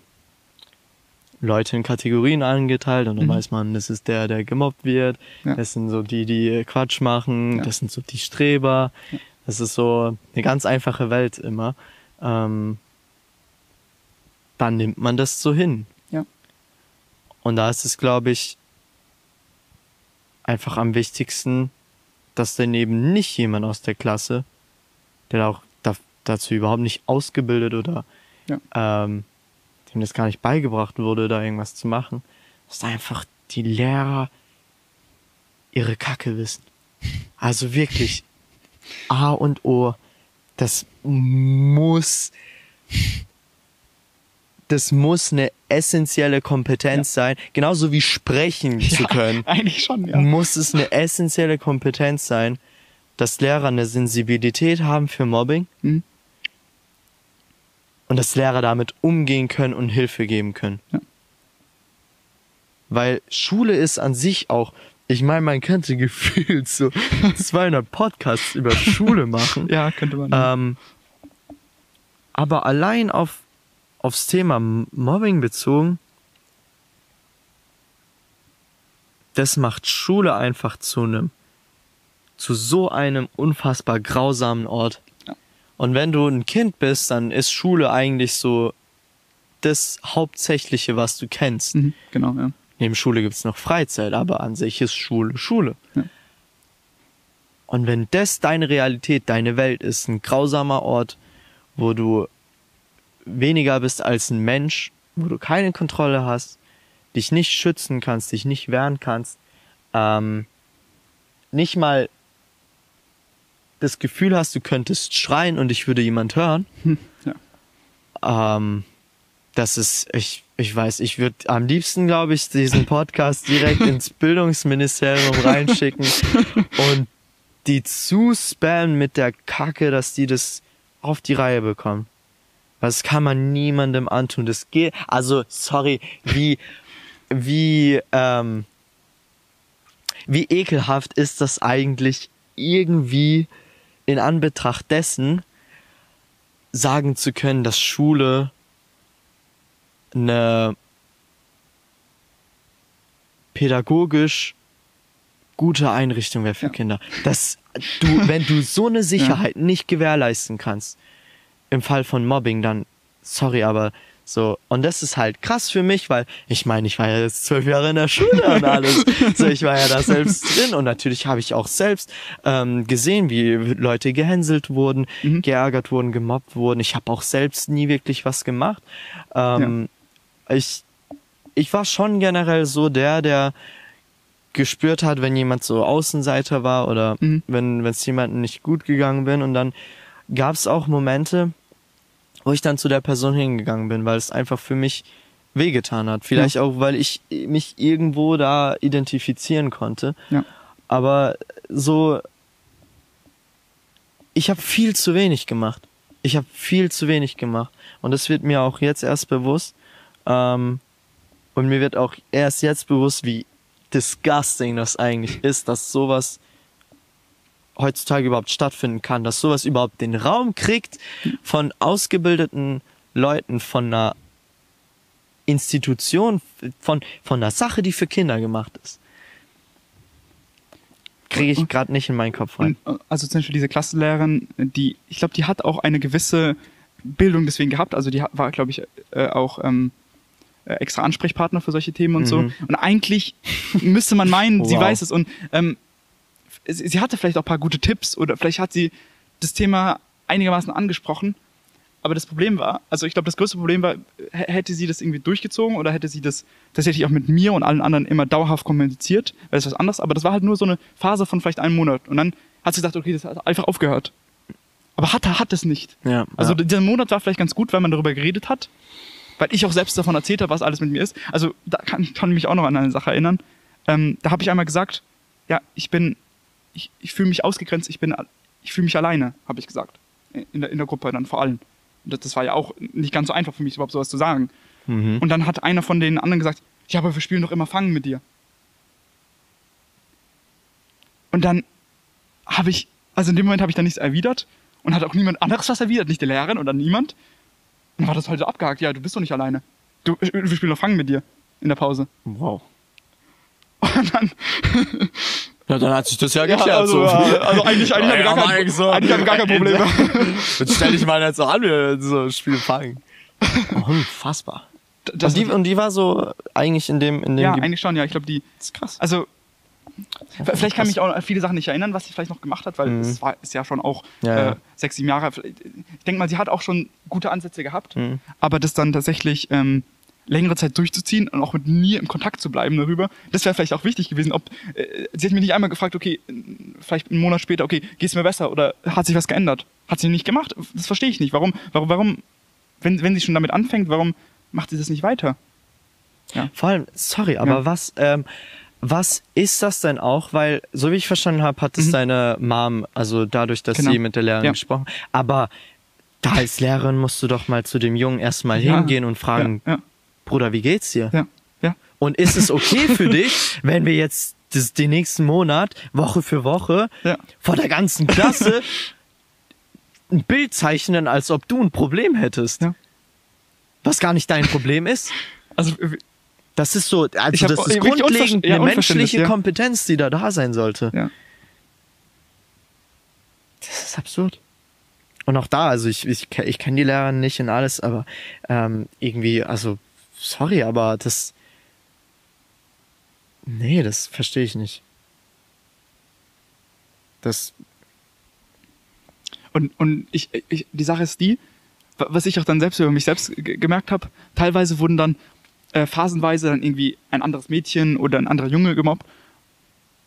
Leute in Kategorien angeteilt und dann mhm. weiß man, das ist der, der gemobbt wird, ja. das sind so die, die Quatsch machen, ja. das sind so die Streber. Ja. Das ist so eine ganz einfache Welt immer. Ähm, dann nimmt man das so hin. Ja. Und da ist es, glaube ich, einfach am wichtigsten, dass dann eben nicht jemand aus der Klasse, der auch dazu überhaupt nicht ausgebildet oder ja. ähm, dem das gar nicht beigebracht wurde, da irgendwas zu machen, dass einfach die Lehrer ihre Kacke wissen. Also wirklich A und O, das muss das muss eine essentielle Kompetenz ja. sein, genauso wie sprechen ja, zu können. Eigentlich schon, ja. Muss es eine essentielle Kompetenz sein, dass Lehrer eine Sensibilität haben für Mobbing mhm. Und dass Lehrer damit umgehen können und Hilfe geben können. Ja. Weil Schule ist an sich auch, ich meine, man könnte gefühlt so 200 Podcasts über Schule machen. Ja, könnte man. Ähm, aber allein auf aufs Thema Mobbing bezogen, das macht Schule einfach zu einem, zu so einem unfassbar grausamen Ort. Und wenn du ein Kind bist, dann ist Schule eigentlich so das Hauptsächliche, was du kennst. Mhm, genau, ja. Neben Schule gibt's noch Freizeit, aber an sich ist Schule Schule. Ja. Und wenn das deine Realität, deine Welt ist, ein grausamer Ort, wo du weniger bist als ein Mensch, wo du keine Kontrolle hast, dich nicht schützen kannst, dich nicht wehren kannst, ähm, nicht mal das Gefühl hast, du könntest schreien und ich würde jemand hören. Hm, ja. ähm, das ist, ich, ich weiß, ich würde am liebsten, glaube ich, diesen Podcast direkt ins Bildungsministerium reinschicken und die zu spammen mit der Kacke, dass die das auf die Reihe bekommen. Das kann man niemandem antun. Das geht, also, sorry, wie, wie, ähm, wie ekelhaft ist das eigentlich irgendwie in Anbetracht dessen sagen zu können, dass Schule eine pädagogisch gute Einrichtung wäre für ja. Kinder. Dass du, wenn du so eine Sicherheit ja. nicht gewährleisten kannst, im Fall von Mobbing dann, sorry, aber so, und das ist halt krass für mich, weil ich meine, ich war ja jetzt zwölf Jahre in der Schule und alles. so, ich war ja da selbst drin und natürlich habe ich auch selbst ähm, gesehen, wie Leute gehänselt wurden, mhm. geärgert wurden, gemobbt wurden. Ich habe auch selbst nie wirklich was gemacht. Ähm, ja. Ich ich war schon generell so der, der gespürt hat, wenn jemand so Außenseiter war oder mhm. wenn es jemandem nicht gut gegangen bin und dann gab es auch Momente, wo ich dann zu der Person hingegangen bin, weil es einfach für mich wehgetan hat. Vielleicht ja. auch, weil ich mich irgendwo da identifizieren konnte. Ja. Aber so, ich habe viel zu wenig gemacht. Ich habe viel zu wenig gemacht. Und das wird mir auch jetzt erst bewusst. Ähm, und mir wird auch erst jetzt bewusst, wie disgusting das eigentlich ist, dass sowas heutzutage überhaupt stattfinden kann, dass sowas überhaupt den Raum kriegt von ausgebildeten Leuten, von einer Institution, von, von einer Sache, die für Kinder gemacht ist. Kriege ich gerade nicht in meinen Kopf rein. Also zum Beispiel diese Klassenlehrerin, die, ich glaube, die hat auch eine gewisse Bildung deswegen gehabt. Also die war, glaube ich, äh, auch ähm, äh, extra Ansprechpartner für solche Themen und mhm. so. Und eigentlich müsste man meinen, wow. sie weiß es. Und ähm, sie hatte vielleicht auch ein paar gute Tipps oder vielleicht hat sie das Thema einigermaßen angesprochen. Aber das Problem war, also ich glaube, das größte Problem war, hätte sie das irgendwie durchgezogen oder hätte sie das tatsächlich auch mit mir und allen anderen immer dauerhaft kommuniziert, wäre das was anderes. Aber das war halt nur so eine Phase von vielleicht einem Monat. Und dann hat sie gesagt, okay, das hat einfach aufgehört. Aber hat, hat es nicht. Ja, also ja. dieser Monat war vielleicht ganz gut, weil man darüber geredet hat. Weil ich auch selbst davon erzählt habe, was alles mit mir ist. Also da kann, kann ich mich auch noch an eine Sache erinnern. Ähm, da habe ich einmal gesagt, ja, ich bin ich, ich fühle mich ausgegrenzt, ich bin, ich fühle mich alleine, habe ich gesagt. In der, in der Gruppe dann vor allem. Das, das war ja auch nicht ganz so einfach für mich, überhaupt sowas zu sagen. Mhm. Und dann hat einer von den anderen gesagt, ja, aber wir spielen doch immer Fangen mit dir. Und dann habe ich, also in dem Moment habe ich dann nichts erwidert und hat auch niemand anderes was erwidert, nicht die Lehrerin oder niemand. Und dann war das halt so abgehakt, ja, du bist doch nicht alleine. Du, wir spielen doch Fangen mit dir in der Pause. Wow. Und dann Ja, dann hat sich das ja geklärt. Ja, also, so. ja, also eigentlich, eigentlich, ja, haben wir gar, so. eigentlich haben wir gar kein Problem Jetzt stell dich mal jetzt so an, wie wir so Spiel fangen. Unfassbar. Das und, die, und die war so eigentlich in dem, in dem. Ja, eigentlich schon, ja. Ich glaube, die. Das ist krass. Also, Vielleicht kann mich auch an viele Sachen nicht erinnern, was sie vielleicht noch gemacht hat, weil mhm. es war, ist ja schon auch ja, äh, sechs, sieben Jahre. Ich denke mal, sie hat auch schon gute Ansätze gehabt, mhm. aber das dann tatsächlich ähm, längere Zeit durchzuziehen und auch mit mir im Kontakt zu bleiben darüber, das wäre vielleicht auch wichtig gewesen. Ob äh, sie hat mich nicht einmal gefragt, okay, vielleicht einen Monat später, okay, geht's mir besser oder hat sich was geändert? Hat sie nicht gemacht? Das verstehe ich nicht. Warum, warum, warum, wenn, wenn sie schon damit anfängt, warum macht sie das nicht weiter? Ja. Vor allem, sorry, aber ja. was, ähm, was ist das denn auch? Weil, so wie ich verstanden habe, hat es mhm. deine Mom, also dadurch, dass genau. sie mit der Lehrerin ja. gesprochen aber da als Lehrerin musst du doch mal zu dem Jungen erstmal ja. hingehen und fragen, ja. Bruder, wie geht's dir? Ja. Ja. Und ist es okay für dich, wenn wir jetzt das, den nächsten Monat, Woche für Woche, ja. vor der ganzen Klasse ein Bild zeichnen, als ob du ein Problem hättest? Ja. Was gar nicht dein Problem ist? Also, das ist so, also das ist grundlegend eine menschliche. Kompetenz, die da da sein sollte. Ja. Das ist absurd. Und auch da, also ich, ich, ich kenne die Lehrer nicht in alles, aber ähm, irgendwie, also sorry, aber das. Nee, das verstehe ich nicht. Das. Und, und ich, ich, die Sache ist die, was ich auch dann selbst über mich selbst gemerkt habe, teilweise wurden dann äh, phasenweise dann irgendwie ein anderes Mädchen oder ein anderer Junge gemobbt.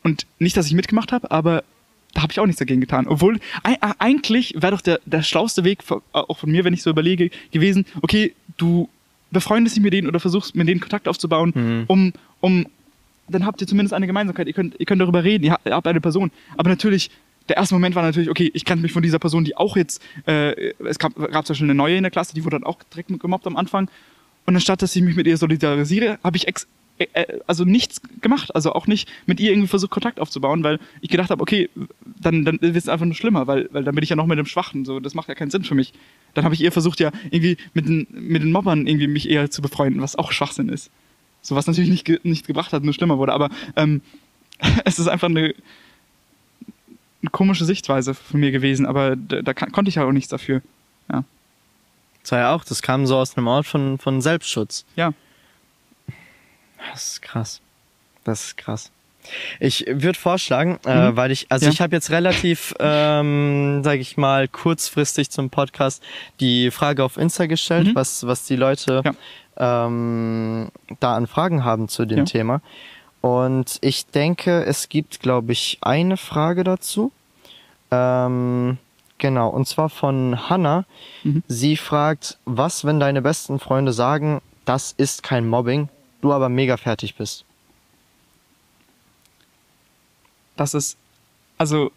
Und nicht, dass ich mitgemacht habe, aber da habe ich auch nichts dagegen getan. Obwohl, eigentlich wäre doch der, der schlauste Weg, auch von mir, wenn ich so überlege, gewesen, okay, du befreundest dich mit denen oder versuchst mit denen Kontakt aufzubauen, mhm. um, um, dann habt ihr zumindest eine Gemeinsamkeit, ihr könnt, ihr könnt darüber reden, ihr habt eine Person. Aber natürlich, der erste Moment war natürlich, okay, ich kannte mich von dieser Person, die auch jetzt, äh, es gab, gab zum Beispiel eine neue in der Klasse, die wurde dann auch direkt gemobbt am Anfang. Und anstatt, dass ich mich mit ihr solidarisiere, habe ich ex äh, äh, also nichts gemacht, also auch nicht mit ihr irgendwie versucht, Kontakt aufzubauen, weil ich gedacht habe, okay, dann, dann wird es einfach nur schlimmer, weil, weil dann bin ich ja noch mit dem Schwachen, so, das macht ja keinen Sinn für mich. Dann habe ich eher versucht, ja, irgendwie mit den, mit den Mobbern irgendwie mich eher zu befreunden, was auch Schwachsinn ist. So, was natürlich nicht, ge nicht gebracht hat, nur schlimmer wurde, aber ähm, es ist einfach eine, eine komische Sichtweise von mir gewesen, aber da, da konnte ich ja auch nichts dafür. Ja. Das war ja auch, das kam so aus einem Ort von, von Selbstschutz. Ja. Das ist krass. Das ist krass. Ich würde vorschlagen, äh, mhm. äh, weil ich, also ja. ich habe jetzt relativ, ähm, sage ich mal, kurzfristig zum Podcast die Frage auf Insta gestellt, mhm. was, was die Leute ja. ähm, da an Fragen haben zu dem ja. Thema. Und ich denke, es gibt, glaube ich, eine Frage dazu. Ähm, Genau, und zwar von Hannah. Mhm. Sie fragt, was, wenn deine besten Freunde sagen, das ist kein Mobbing, du aber mega fertig bist? Das ist, also,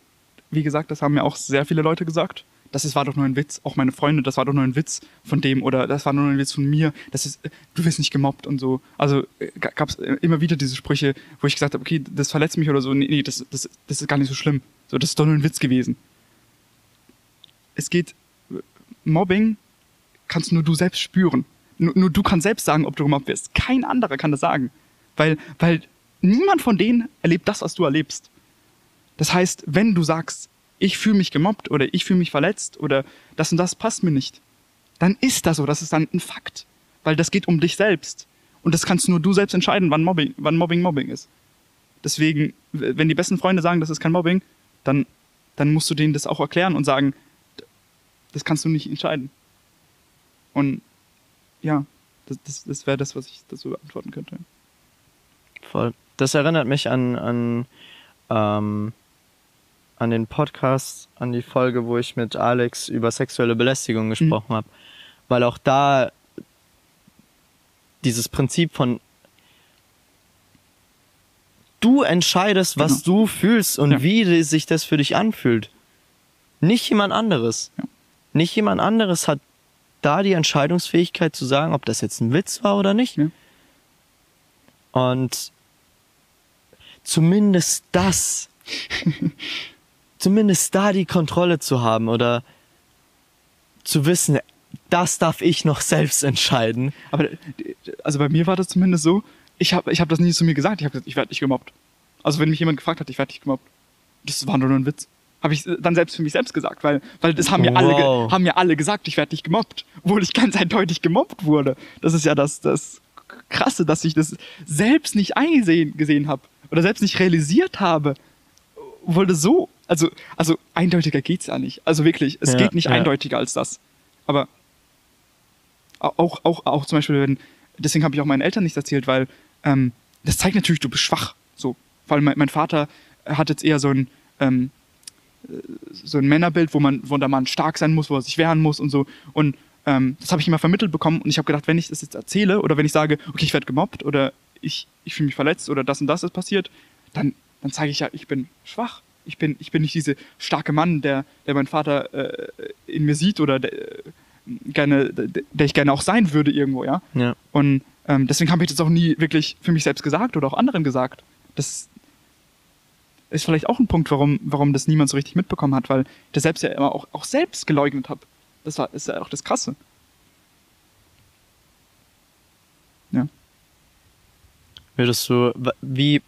wie gesagt, das haben mir auch sehr viele Leute gesagt. Das ist, war doch nur ein Witz. Auch meine Freunde, das war doch nur ein Witz von dem oder das war nur ein Witz von mir. Das ist, du wirst nicht gemobbt und so. Also äh, gab es immer wieder diese Sprüche, wo ich gesagt habe, okay, das verletzt mich oder so. Nee, nee das, das, das ist gar nicht so schlimm. So, das ist doch nur ein Witz gewesen es geht, Mobbing kannst nur du selbst spüren. Nur, nur du kannst selbst sagen, ob du gemobbt wirst. Kein anderer kann das sagen. Weil, weil niemand von denen erlebt das, was du erlebst. Das heißt, wenn du sagst, ich fühle mich gemobbt oder ich fühle mich verletzt oder das und das passt mir nicht, dann ist das so, das ist dann ein Fakt. Weil das geht um dich selbst. Und das kannst nur du selbst entscheiden, wann Mobbing, wann Mobbing Mobbing ist. Deswegen, wenn die besten Freunde sagen, das ist kein Mobbing, dann, dann musst du denen das auch erklären und sagen, das kannst du nicht entscheiden. Und ja, das, das, das wäre das, was ich dazu beantworten könnte. Voll. Das erinnert mich an, an, ähm, an den Podcast, an die Folge, wo ich mit Alex über sexuelle Belästigung mhm. gesprochen mhm. habe. Weil auch da dieses Prinzip von du entscheidest, was genau. du fühlst und ja. wie sich das für dich anfühlt. Nicht jemand anderes. Ja. Nicht jemand anderes hat da die Entscheidungsfähigkeit zu sagen, ob das jetzt ein Witz war oder nicht. Ja. Und zumindest das, zumindest da die Kontrolle zu haben oder zu wissen, das darf ich noch selbst entscheiden. Aber also bei mir war das zumindest so, ich habe ich hab das nie zu mir gesagt, ich habe gesagt, ich werde nicht gemobbt. Also wenn mich jemand gefragt hat, ich werde nicht gemobbt. Das war nur ein Witz habe ich dann selbst für mich selbst gesagt, weil, weil das haben mir wow. alle, haben mir alle gesagt, ich werde nicht gemobbt, obwohl ich ganz eindeutig gemobbt wurde. Das ist ja das, das Krasse, dass ich das selbst nicht eingesehen gesehen habe. oder selbst nicht realisiert habe, wurde so, also, also eindeutiger geht's ja nicht. Also wirklich, es ja, geht nicht ja. eindeutiger als das. Aber auch, auch, auch zum Beispiel, wenn, deswegen habe ich auch meinen Eltern nichts erzählt, weil ähm, das zeigt natürlich, du bist schwach. So. Vor allem mein, mein Vater hat jetzt eher so ein, ähm, so ein Männerbild, wo man, wo der Mann stark sein muss, wo er sich wehren muss und so. Und ähm, das habe ich immer vermittelt bekommen und ich habe gedacht, wenn ich das jetzt erzähle oder wenn ich sage, okay, ich werde gemobbt oder ich, ich fühle mich verletzt oder das und das ist passiert, dann, dann zeige ich ja, ich bin schwach. Ich bin, ich bin nicht dieser starke Mann, der, der mein Vater äh, in mir sieht oder der, gerne, der ich gerne auch sein würde irgendwo, ja. ja. Und ähm, deswegen habe ich das auch nie wirklich für mich selbst gesagt oder auch anderen gesagt. Das ist vielleicht auch ein Punkt, warum, warum das niemand so richtig mitbekommen hat, weil ich das selbst ja immer auch, auch selbst geleugnet habe. Das war, ist ja auch das Krasse. Ja. Würdest du, wie,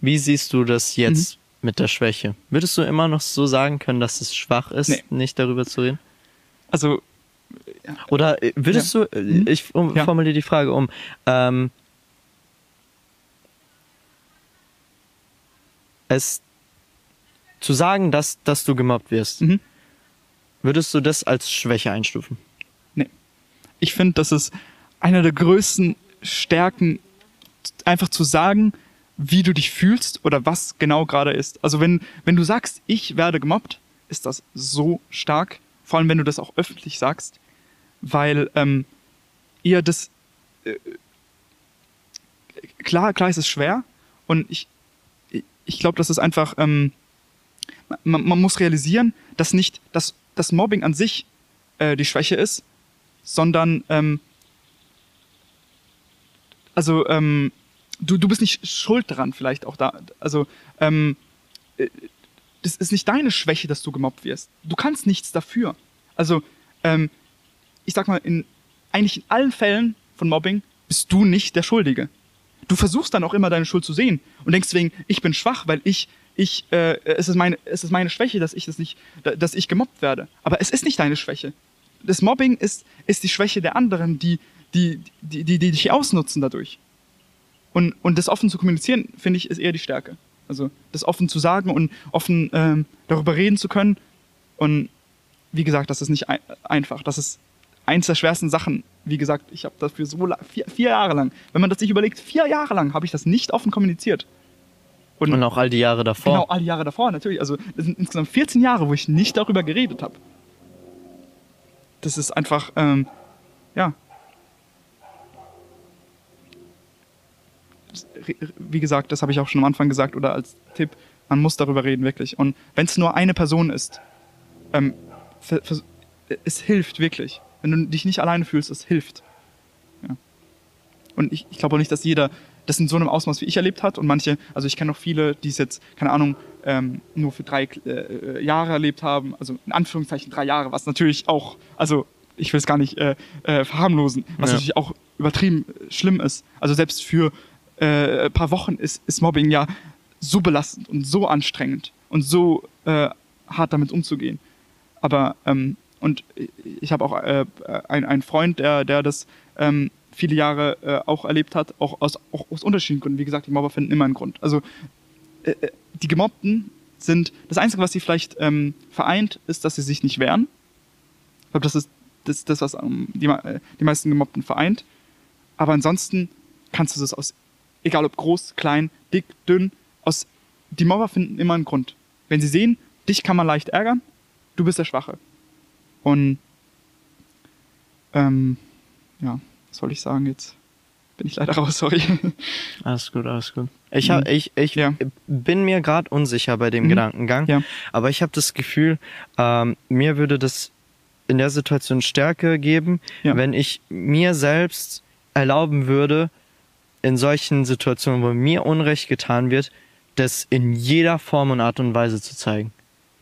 wie siehst du das jetzt mhm. mit der Schwäche? Würdest du immer noch so sagen können, dass es schwach ist, nee. nicht darüber zu reden? Also. Oder äh, würdest ja. du, äh, mhm. ich formuliere die Frage um, ähm, es zu sagen, dass, dass du gemobbt wirst, mhm. würdest du das als Schwäche einstufen? Nee. Ich finde, das ist einer der größten Stärken, einfach zu sagen, wie du dich fühlst oder was genau gerade ist. Also wenn, wenn du sagst, ich werde gemobbt, ist das so stark. Vor allem, wenn du das auch öffentlich sagst, weil ähm, ihr das äh, klar, klar ist es schwer und ich, ich glaube, das ist einfach, ähm, man, man, muss realisieren, dass nicht dass das Mobbing an sich äh, die Schwäche ist, sondern ähm, also ähm, du, du bist nicht schuld daran vielleicht auch da. Also ähm, äh, das ist nicht deine Schwäche, dass du gemobbt wirst. Du kannst nichts dafür. Also ähm, ich sag mal, in eigentlich in allen Fällen von Mobbing bist du nicht der Schuldige du versuchst dann auch immer deine Schuld zu sehen und denkst deswegen, ich bin schwach, weil ich, ich, äh, es ist meine, es ist meine Schwäche, dass ich das nicht, dass ich gemobbt werde. Aber es ist nicht deine Schwäche. Das Mobbing ist, ist die Schwäche der anderen, die, die, die, die, die dich ausnutzen dadurch. Und, und das offen zu kommunizieren, finde ich, ist eher die Stärke. Also das offen zu sagen und offen ähm, darüber reden zu können. Und wie gesagt, das ist nicht ein einfach. Das ist eins der schwersten Sachen. Wie gesagt, ich habe dafür so vier, vier, Jahre lang, wenn man das sich überlegt, vier Jahre lang habe ich das nicht offen kommuniziert. Und, Und, auch all die Jahre davor. Genau, all die Jahre davor, natürlich. Also das sind insgesamt 14 Jahre, wo ich nicht darüber geredet habe. Das ist einfach, ähm, ja. Wie gesagt, das habe ich auch schon am Anfang gesagt oder als Tipp, man muss darüber reden, wirklich. Und wenn es nur eine Person ist, ähm, es hilft wirklich. Wenn du dich nicht alleine fühlst, es hilft. Ja. Und ich, ich glaube auch nicht, dass jeder das in so einem Ausmaß wie ich erlebt hat und manche, also ich kenne auch viele, die es jetzt, keine Ahnung, ähm, nur für drei äh, Jahre erlebt haben, also in Anführungszeichen drei Jahre, was natürlich auch, also ich will es gar nicht äh, äh, verharmlosen, was ja. natürlich auch übertrieben schlimm ist. Also selbst für äh, ein paar Wochen ist, ist Mobbing ja so belastend und so anstrengend und so äh, hart damit umzugehen. Aber ähm, und ich habe auch äh, einen Freund, der, der das ähm, viele Jahre äh, auch erlebt hat, auch aus, auch aus unterschiedlichen Gründen. Wie gesagt, die Mobber finden immer einen Grund. Also äh, äh, die Gemobbten sind, das Einzige, was sie vielleicht ähm, vereint, ist, dass sie sich nicht wehren. Ich glaube, das ist das, das was ähm, die, äh, die meisten Gemobbten vereint. Aber ansonsten kannst du das aus, egal ob groß, klein, dick, dünn, aus, die Mobber finden immer einen Grund. Wenn sie sehen, dich kann man leicht ärgern, du bist der Schwache. Und ähm, ja, was soll ich sagen jetzt? Bin ich leider raus, sorry. Alles gut, alles gut. Ich, hab, mhm. ich, ich ja. bin mir gerade unsicher bei dem mhm. Gedankengang, ja. aber ich habe das Gefühl, ähm, mir würde das in der Situation Stärke geben, ja. wenn ich mir selbst erlauben würde, in solchen Situationen, wo mir Unrecht getan wird, das in jeder Form und Art und Weise zu zeigen.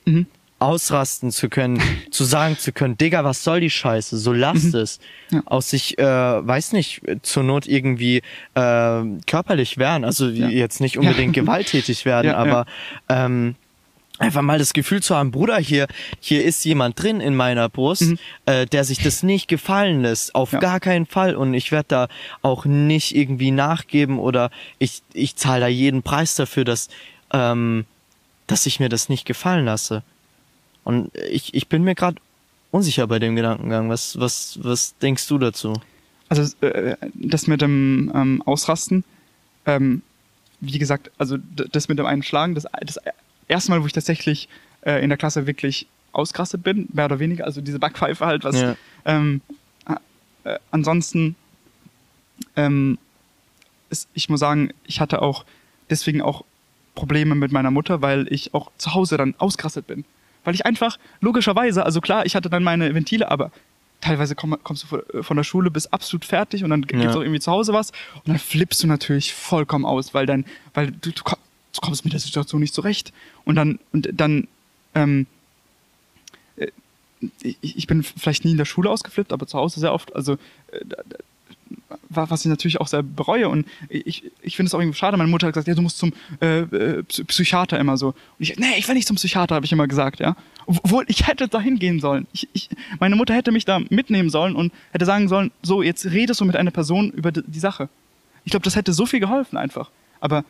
Mhm ausrasten zu können, zu sagen zu können, Digga, was soll die Scheiße, so lasst mhm. es. Ja. Aus sich, äh, weiß nicht, zur Not irgendwie äh, körperlich wehren, also ja. jetzt nicht unbedingt ja. gewalttätig werden, aber ähm, einfach mal das Gefühl zu haben, Bruder, hier, hier ist jemand drin in meiner Brust, mhm. äh, der sich das nicht gefallen lässt. Auf ja. gar keinen Fall. Und ich werde da auch nicht irgendwie nachgeben oder ich, ich zahle da jeden Preis dafür, dass, ähm, dass ich mir das nicht gefallen lasse. Und ich, ich bin mir gerade unsicher bei dem Gedankengang. Was, was, was denkst du dazu? Also äh, das mit dem ähm, Ausrasten, ähm, wie gesagt, also das mit dem Einschlagen, das, das erste Mal, wo ich tatsächlich äh, in der Klasse wirklich ausgerastet bin, mehr oder weniger, also diese Backpfeife halt, was ja. ähm, äh, ansonsten ähm, ist, ich muss sagen, ich hatte auch deswegen auch Probleme mit meiner Mutter, weil ich auch zu Hause dann ausgerastet bin. Weil ich einfach, logischerweise, also klar, ich hatte dann meine Ventile, aber teilweise komm, kommst du äh, von der Schule bis absolut fertig und dann ja. gibt's auch irgendwie zu Hause was und dann flippst du natürlich vollkommen aus, weil dann, weil du, du kommst mit der Situation nicht zurecht. Und dann, und dann, ähm, äh, ich, ich bin vielleicht nie in der Schule ausgeflippt, aber zu Hause sehr oft. Also äh, was ich natürlich auch sehr bereue. Und ich, ich finde es auch irgendwie schade. Meine Mutter hat gesagt, ja, du musst zum äh, äh Psychiater immer so. Und ich, nee, ich will nicht zum Psychiater, habe ich immer gesagt, ja. Obwohl, ich hätte da hingehen sollen. Ich, ich, meine Mutter hätte mich da mitnehmen sollen und hätte sagen sollen, so, jetzt redest du mit einer Person über die, Sache. Ich glaube, das hätte so viel geholfen einfach. Aber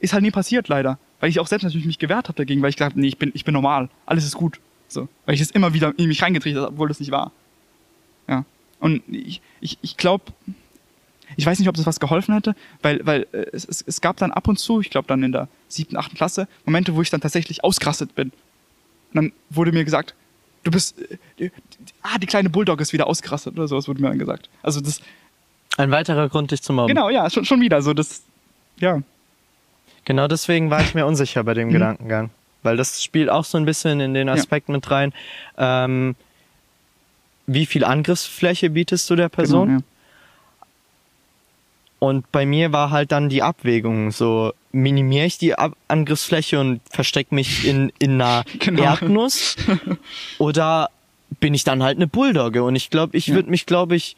ist halt nie passiert, leider. Weil ich auch selbst natürlich mich gewehrt habe dagegen, weil ich habe, nee, ich bin, ich bin normal. Alles ist gut. So. Weil ich es immer wieder in mich reingetrichtert habe, obwohl das nicht war. Ja. Und ich, ich, ich glaube, ich weiß nicht, ob das was geholfen hätte, weil, weil äh, es, es, es gab dann ab und zu, ich glaube dann in der siebten, achten Klasse, Momente, wo ich dann tatsächlich ausgerastet bin. Und dann wurde mir gesagt, du bist, äh, ah, die kleine Bulldog ist wieder ausgerastet oder sowas wurde mir dann gesagt. Also das. Ein weiterer Grund, dich zu mobben. Genau, ja, schon, schon wieder. So das, ja. Genau deswegen war ich mir unsicher bei dem mhm. Gedankengang. Weil das spielt auch so ein bisschen in den Aspekt ja. mit rein. Ähm, wie viel Angriffsfläche bietest du der Person? Genau, ja. Und bei mir war halt dann die Abwägung, so minimiere ich die Ab Angriffsfläche und verstecke mich in, in einer genau. Erdnuss oder bin ich dann halt eine Bulldogge? Und ich glaube, ich ja. würde mich, glaube ich,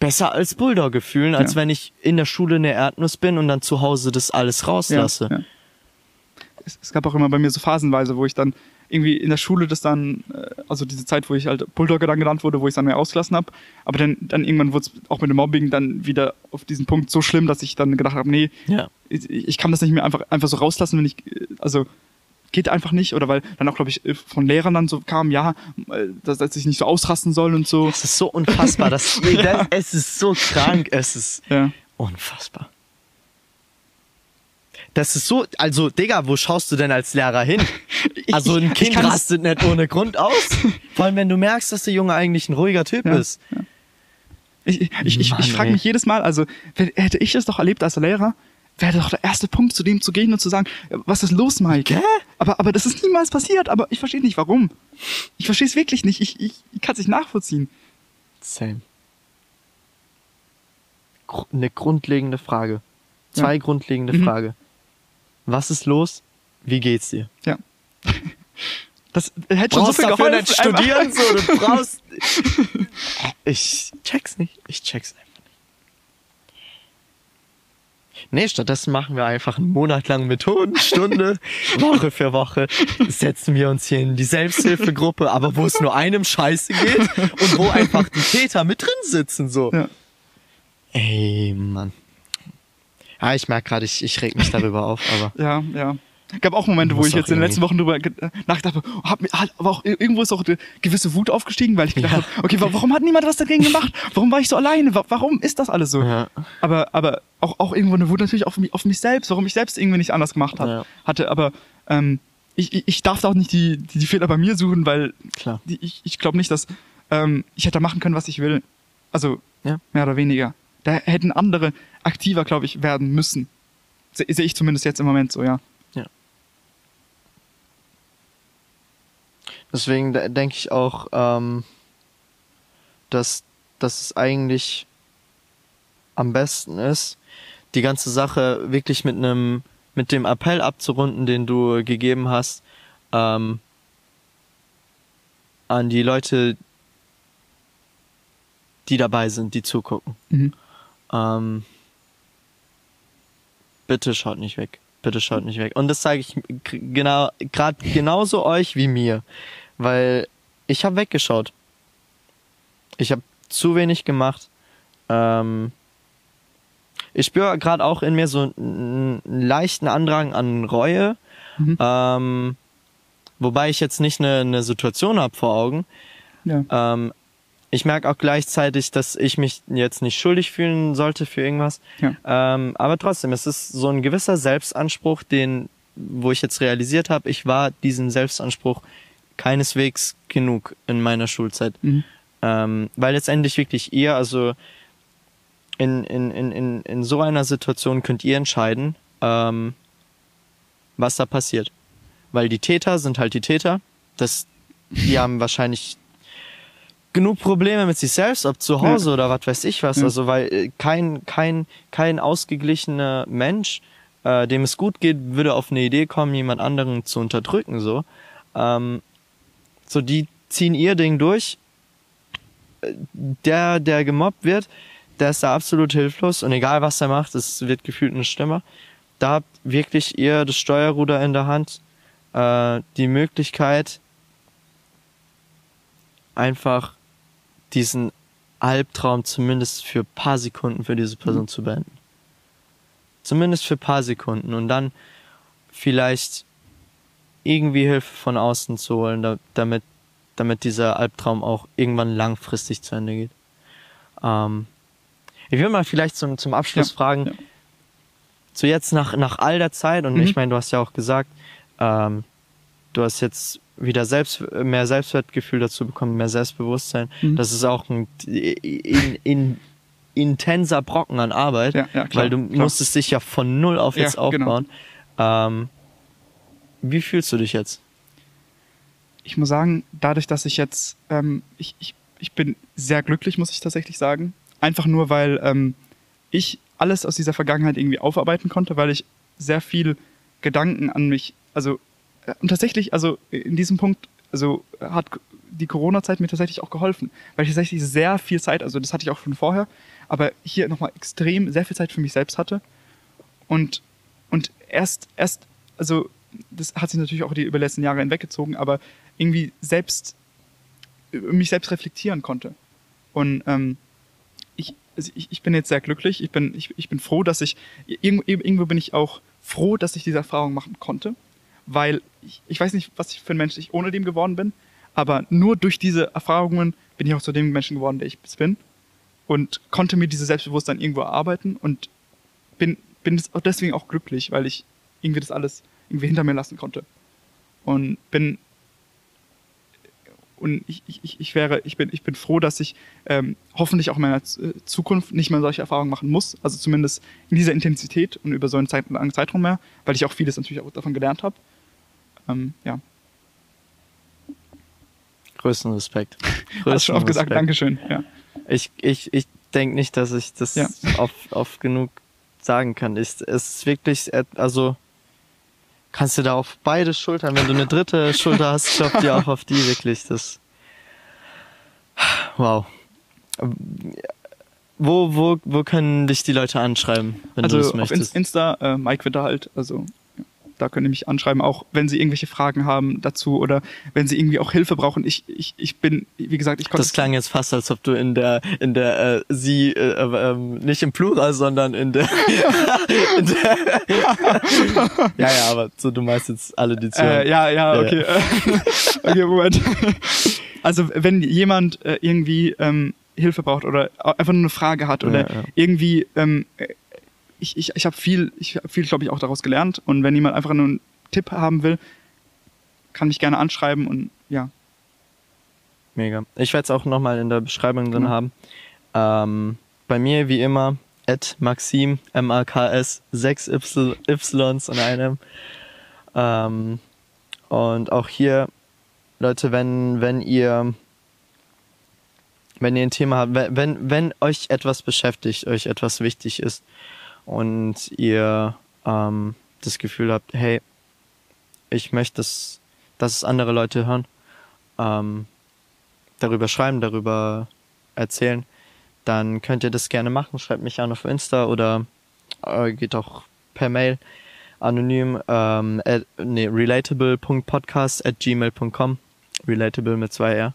besser als Bulldogge fühlen, als ja. wenn ich in der Schule eine Erdnuss bin und dann zu Hause das alles rauslasse. Ja, es, es, gab auch immer bei mir so phasenweise, wo ich dann irgendwie in der Schule das dann, äh, also diese Zeit, wo ich halt Bulldogge dann genannt wurde, wo ich es dann mehr ausgelassen habe. Aber dann, dann irgendwann wurde es auch mit dem Mobbing dann wieder auf diesen Punkt so schlimm, dass ich dann gedacht habe, nee, ja. ich, ich, kann das nicht mehr einfach, einfach so rauslassen, wenn ich, also geht einfach nicht. Oder weil dann auch, glaube ich, äh, von Lehrern dann so kam, ja, äh, dass, dass ich nicht so ausrasten soll und so. Das ist so unfassbar. Das, das, es ist so krank. Es ist ja. unfassbar. Das ist so, also Digga, wo schaust du denn als Lehrer hin? Also ein Kind rastet nicht ohne Grund aus. Vor allem, wenn du merkst, dass der Junge eigentlich ein ruhiger Typ ja, ist. Ja. Ich, ich, ich, ich, ich frage mich jedes Mal, also hätte ich es doch erlebt als Lehrer, wäre doch der erste Punkt, zu dem zu gehen und zu sagen, was ist los, Mike? Hä? Aber, aber das ist niemals passiert, aber ich verstehe nicht, warum. Ich verstehe es wirklich nicht. Ich, ich, ich kann es nicht nachvollziehen. Same. Eine grundlegende Frage. Zwei ja. grundlegende mhm. Frage. Was ist los? Wie geht's dir? Ja. Das hätte schon so viel geholfen. Nicht studieren, so, du brauchst. ich check's nicht. Ich check's einfach nicht. Nee, stattdessen machen wir einfach einen Monat lang Methodenstunde, Woche für Woche, setzen wir uns hier in die Selbsthilfegruppe, aber wo es nur einem Scheiße geht und wo einfach die Täter mit drin sitzen, so. Ja. Ey, Mann. Ja, ich merke gerade, ich, ich reg mich darüber auf, aber. Ja, ja. gab auch Momente, wo ich jetzt in den letzten Wochen drüber nachgedacht habe, hab, aber auch irgendwo ist auch eine gewisse Wut aufgestiegen, weil ich gedacht ja. habe, okay, warum hat niemand was dagegen gemacht? Warum war ich so alleine? Warum ist das alles so? Ja. Aber, aber auch, auch irgendwo eine Wut natürlich auf mich, auf mich selbst, warum ich selbst irgendwie nicht anders gemacht hab, ja. hatte. Aber ähm, ich, ich darf da auch nicht die, die, die Fehler bei mir suchen, weil Klar. Die, ich, ich glaube nicht, dass ähm, ich hätte machen können, was ich will. Also ja. mehr oder weniger. Da hätten andere aktiver, glaube ich, werden müssen. Sehe ich zumindest jetzt im Moment so, ja. Ja. Deswegen denke ich auch, ähm, dass, dass es eigentlich am besten ist, die ganze Sache wirklich mit einem, mit dem Appell abzurunden, den du gegeben hast, ähm, an die Leute, die dabei sind, die zugucken. Mhm. Ähm, bitte schaut nicht weg. bitte schaut nicht weg. Und das sage ich genau, gerade genauso euch wie mir, weil ich habe weggeschaut. Ich habe zu wenig gemacht. Ähm, ich spüre gerade auch in mir so einen leichten Andrang an Reue. Mhm. Ähm, wobei ich jetzt nicht eine, eine Situation habe vor Augen. Ja. Ähm, ich merke auch gleichzeitig, dass ich mich jetzt nicht schuldig fühlen sollte für irgendwas. Ja. Ähm, aber trotzdem, es ist so ein gewisser Selbstanspruch, den, wo ich jetzt realisiert habe, ich war diesen Selbstanspruch keineswegs genug in meiner Schulzeit. Mhm. Ähm, weil letztendlich wirklich ihr, also in, in, in, in, in so einer Situation könnt ihr entscheiden, ähm, was da passiert. Weil die Täter sind halt die Täter. Das, die haben wahrscheinlich genug Probleme mit sich selbst, ob zu Hause ja. oder was weiß ich was. Ja. Also weil äh, kein, kein, kein ausgeglichener Mensch, äh, dem es gut geht, würde auf eine Idee kommen, jemand anderen zu unterdrücken. So, ähm, so die ziehen ihr Ding durch. Äh, der, der gemobbt wird, der ist da absolut hilflos und egal was er macht, es wird gefühlt eine Stimme. Da habt wirklich ihr das Steuerruder in der Hand, äh, die Möglichkeit, einfach diesen Albtraum zumindest für paar Sekunden für diese Person zu beenden. Zumindest für paar Sekunden und dann vielleicht irgendwie Hilfe von außen zu holen, damit, damit dieser Albtraum auch irgendwann langfristig zu Ende geht. Ähm, ich will mal vielleicht zum, zum Abschluss ja, fragen, ja. so jetzt nach, nach all der Zeit, und mhm. ich meine, du hast ja auch gesagt, ähm, du hast jetzt wieder selbst, mehr Selbstwertgefühl dazu bekommen, mehr Selbstbewusstsein. Mhm. Das ist auch ein in, in, intenser Brocken an Arbeit, ja, ja, klar, weil du klar. musstest dich ja von null auf jetzt ja, genau. aufbauen. Genau. Ähm, wie fühlst du dich jetzt? Ich muss sagen, dadurch, dass ich jetzt, ähm, ich, ich, ich bin sehr glücklich, muss ich tatsächlich sagen. Einfach nur, weil ähm, ich alles aus dieser Vergangenheit irgendwie aufarbeiten konnte, weil ich sehr viel Gedanken an mich, also und tatsächlich, also in diesem Punkt, also hat die Corona-Zeit mir tatsächlich auch geholfen, weil ich tatsächlich sehr viel Zeit, also das hatte ich auch schon vorher, aber hier nochmal extrem sehr viel Zeit für mich selbst hatte. Und und erst erst, also das hat sich natürlich auch die über die letzten Jahre hinweggezogen, aber irgendwie selbst mich selbst reflektieren konnte. Und ähm, ich, also ich, ich bin jetzt sehr glücklich. Ich bin, ich, ich bin froh, dass ich, irgendwo, irgendwo bin ich auch froh, dass ich diese Erfahrung machen konnte, weil ich, ich weiß nicht, was ich für ein Mensch ich ohne dem geworden bin, aber nur durch diese Erfahrungen bin ich auch zu dem Menschen geworden, der ich bin und konnte mir dieses Selbstbewusstsein irgendwo erarbeiten und bin, bin deswegen auch glücklich, weil ich irgendwie das alles irgendwie hinter mir lassen konnte. Und bin und ich, ich, ich wäre, ich bin, ich bin froh, dass ich ähm, hoffentlich auch in meiner äh, Zukunft nicht mehr solche Erfahrungen machen muss. Also zumindest in dieser Intensität und über so einen Zeit, langen Zeitraum mehr, weil ich auch vieles natürlich auch davon gelernt habe. Ähm, ja. Größten Respekt. Größten Hast schon oft gesagt, Dankeschön. Ja. Ich, ich, ich denke nicht, dass ich das ja. oft, oft genug sagen kann. Ich, es ist wirklich, also kannst du da auf beide Schultern, wenn du eine dritte Schulter hast, klopft dir auch auf die wirklich. Das. Wow. Wo, wo, wo können dich die Leute anschreiben, wenn also du das möchtest? Auf Insta, äh, Mike Witter halt, also da können die mich anschreiben, auch wenn sie irgendwelche Fragen haben dazu oder wenn sie irgendwie auch Hilfe brauchen. Ich, ich, ich bin, wie gesagt, ich konnte. Das klang jetzt fast, als ob du in der, in der, äh, sie, äh, äh, nicht im Plural, sondern in der, in der ja, ja, aber so, du meinst jetzt alle, die zuhören. Äh, ja, ja, okay. Okay, Moment. Also, wenn jemand äh, irgendwie, ähm, Hilfe braucht oder einfach nur eine Frage hat oder ja, ja. irgendwie ähm, ich, ich, ich habe viel, ich habe viel, glaube ich, auch daraus gelernt. Und wenn jemand einfach nur einen Tipp haben will, kann mich gerne anschreiben und ja. Mega. Ich werde es auch nochmal in der Beschreibung drin genau. haben. Ähm, bei mir wie immer, at Maxim, M-A-K-S, 6 y, Ys und einem. Ähm, und auch hier, Leute, wenn, wenn ihr wenn ihr ein Thema habt, wenn, wenn euch etwas beschäftigt, euch etwas wichtig ist, und ihr ähm, das Gefühl habt, hey, ich möchte, dass, dass es andere Leute hören, ähm, darüber schreiben, darüber erzählen, dann könnt ihr das gerne machen. Schreibt mich an auf Insta oder äh, geht auch per Mail. anonym, ähm, at, nee, relatable.podcast at gmail.com. Relatable mit zwei R.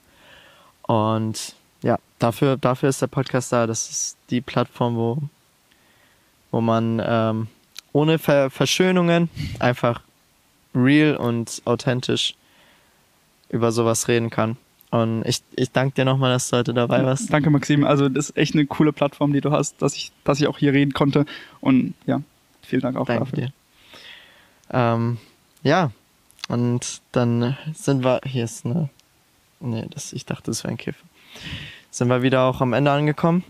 Und ja, dafür, dafür ist der Podcast da. Das ist die Plattform, wo, wo man ähm, ohne Ver Verschönungen einfach real und authentisch über sowas reden kann. Und ich, ich danke dir nochmal, dass du heute dabei warst. Danke, Maxim. Also, das ist echt eine coole Plattform, die du hast, dass ich, dass ich auch hier reden konnte. Und ja, vielen Dank auch danke dafür. Dir. Ähm, ja, und dann sind wir. Hier ist eine. Nee, das, ich dachte, das wäre ein Kiff. Sind wir wieder auch am Ende angekommen.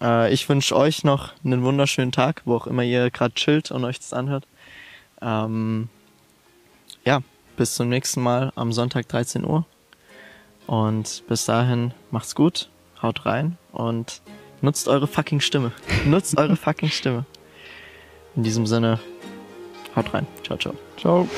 Äh, ich wünsche euch noch einen wunderschönen Tag, wo auch immer ihr gerade chillt und euch das anhört. Ähm, ja, bis zum nächsten Mal am Sonntag 13 Uhr. Und bis dahin macht's gut, haut rein und nutzt eure fucking Stimme. nutzt eure fucking Stimme. In diesem Sinne, haut rein. Ciao, ciao. Ciao.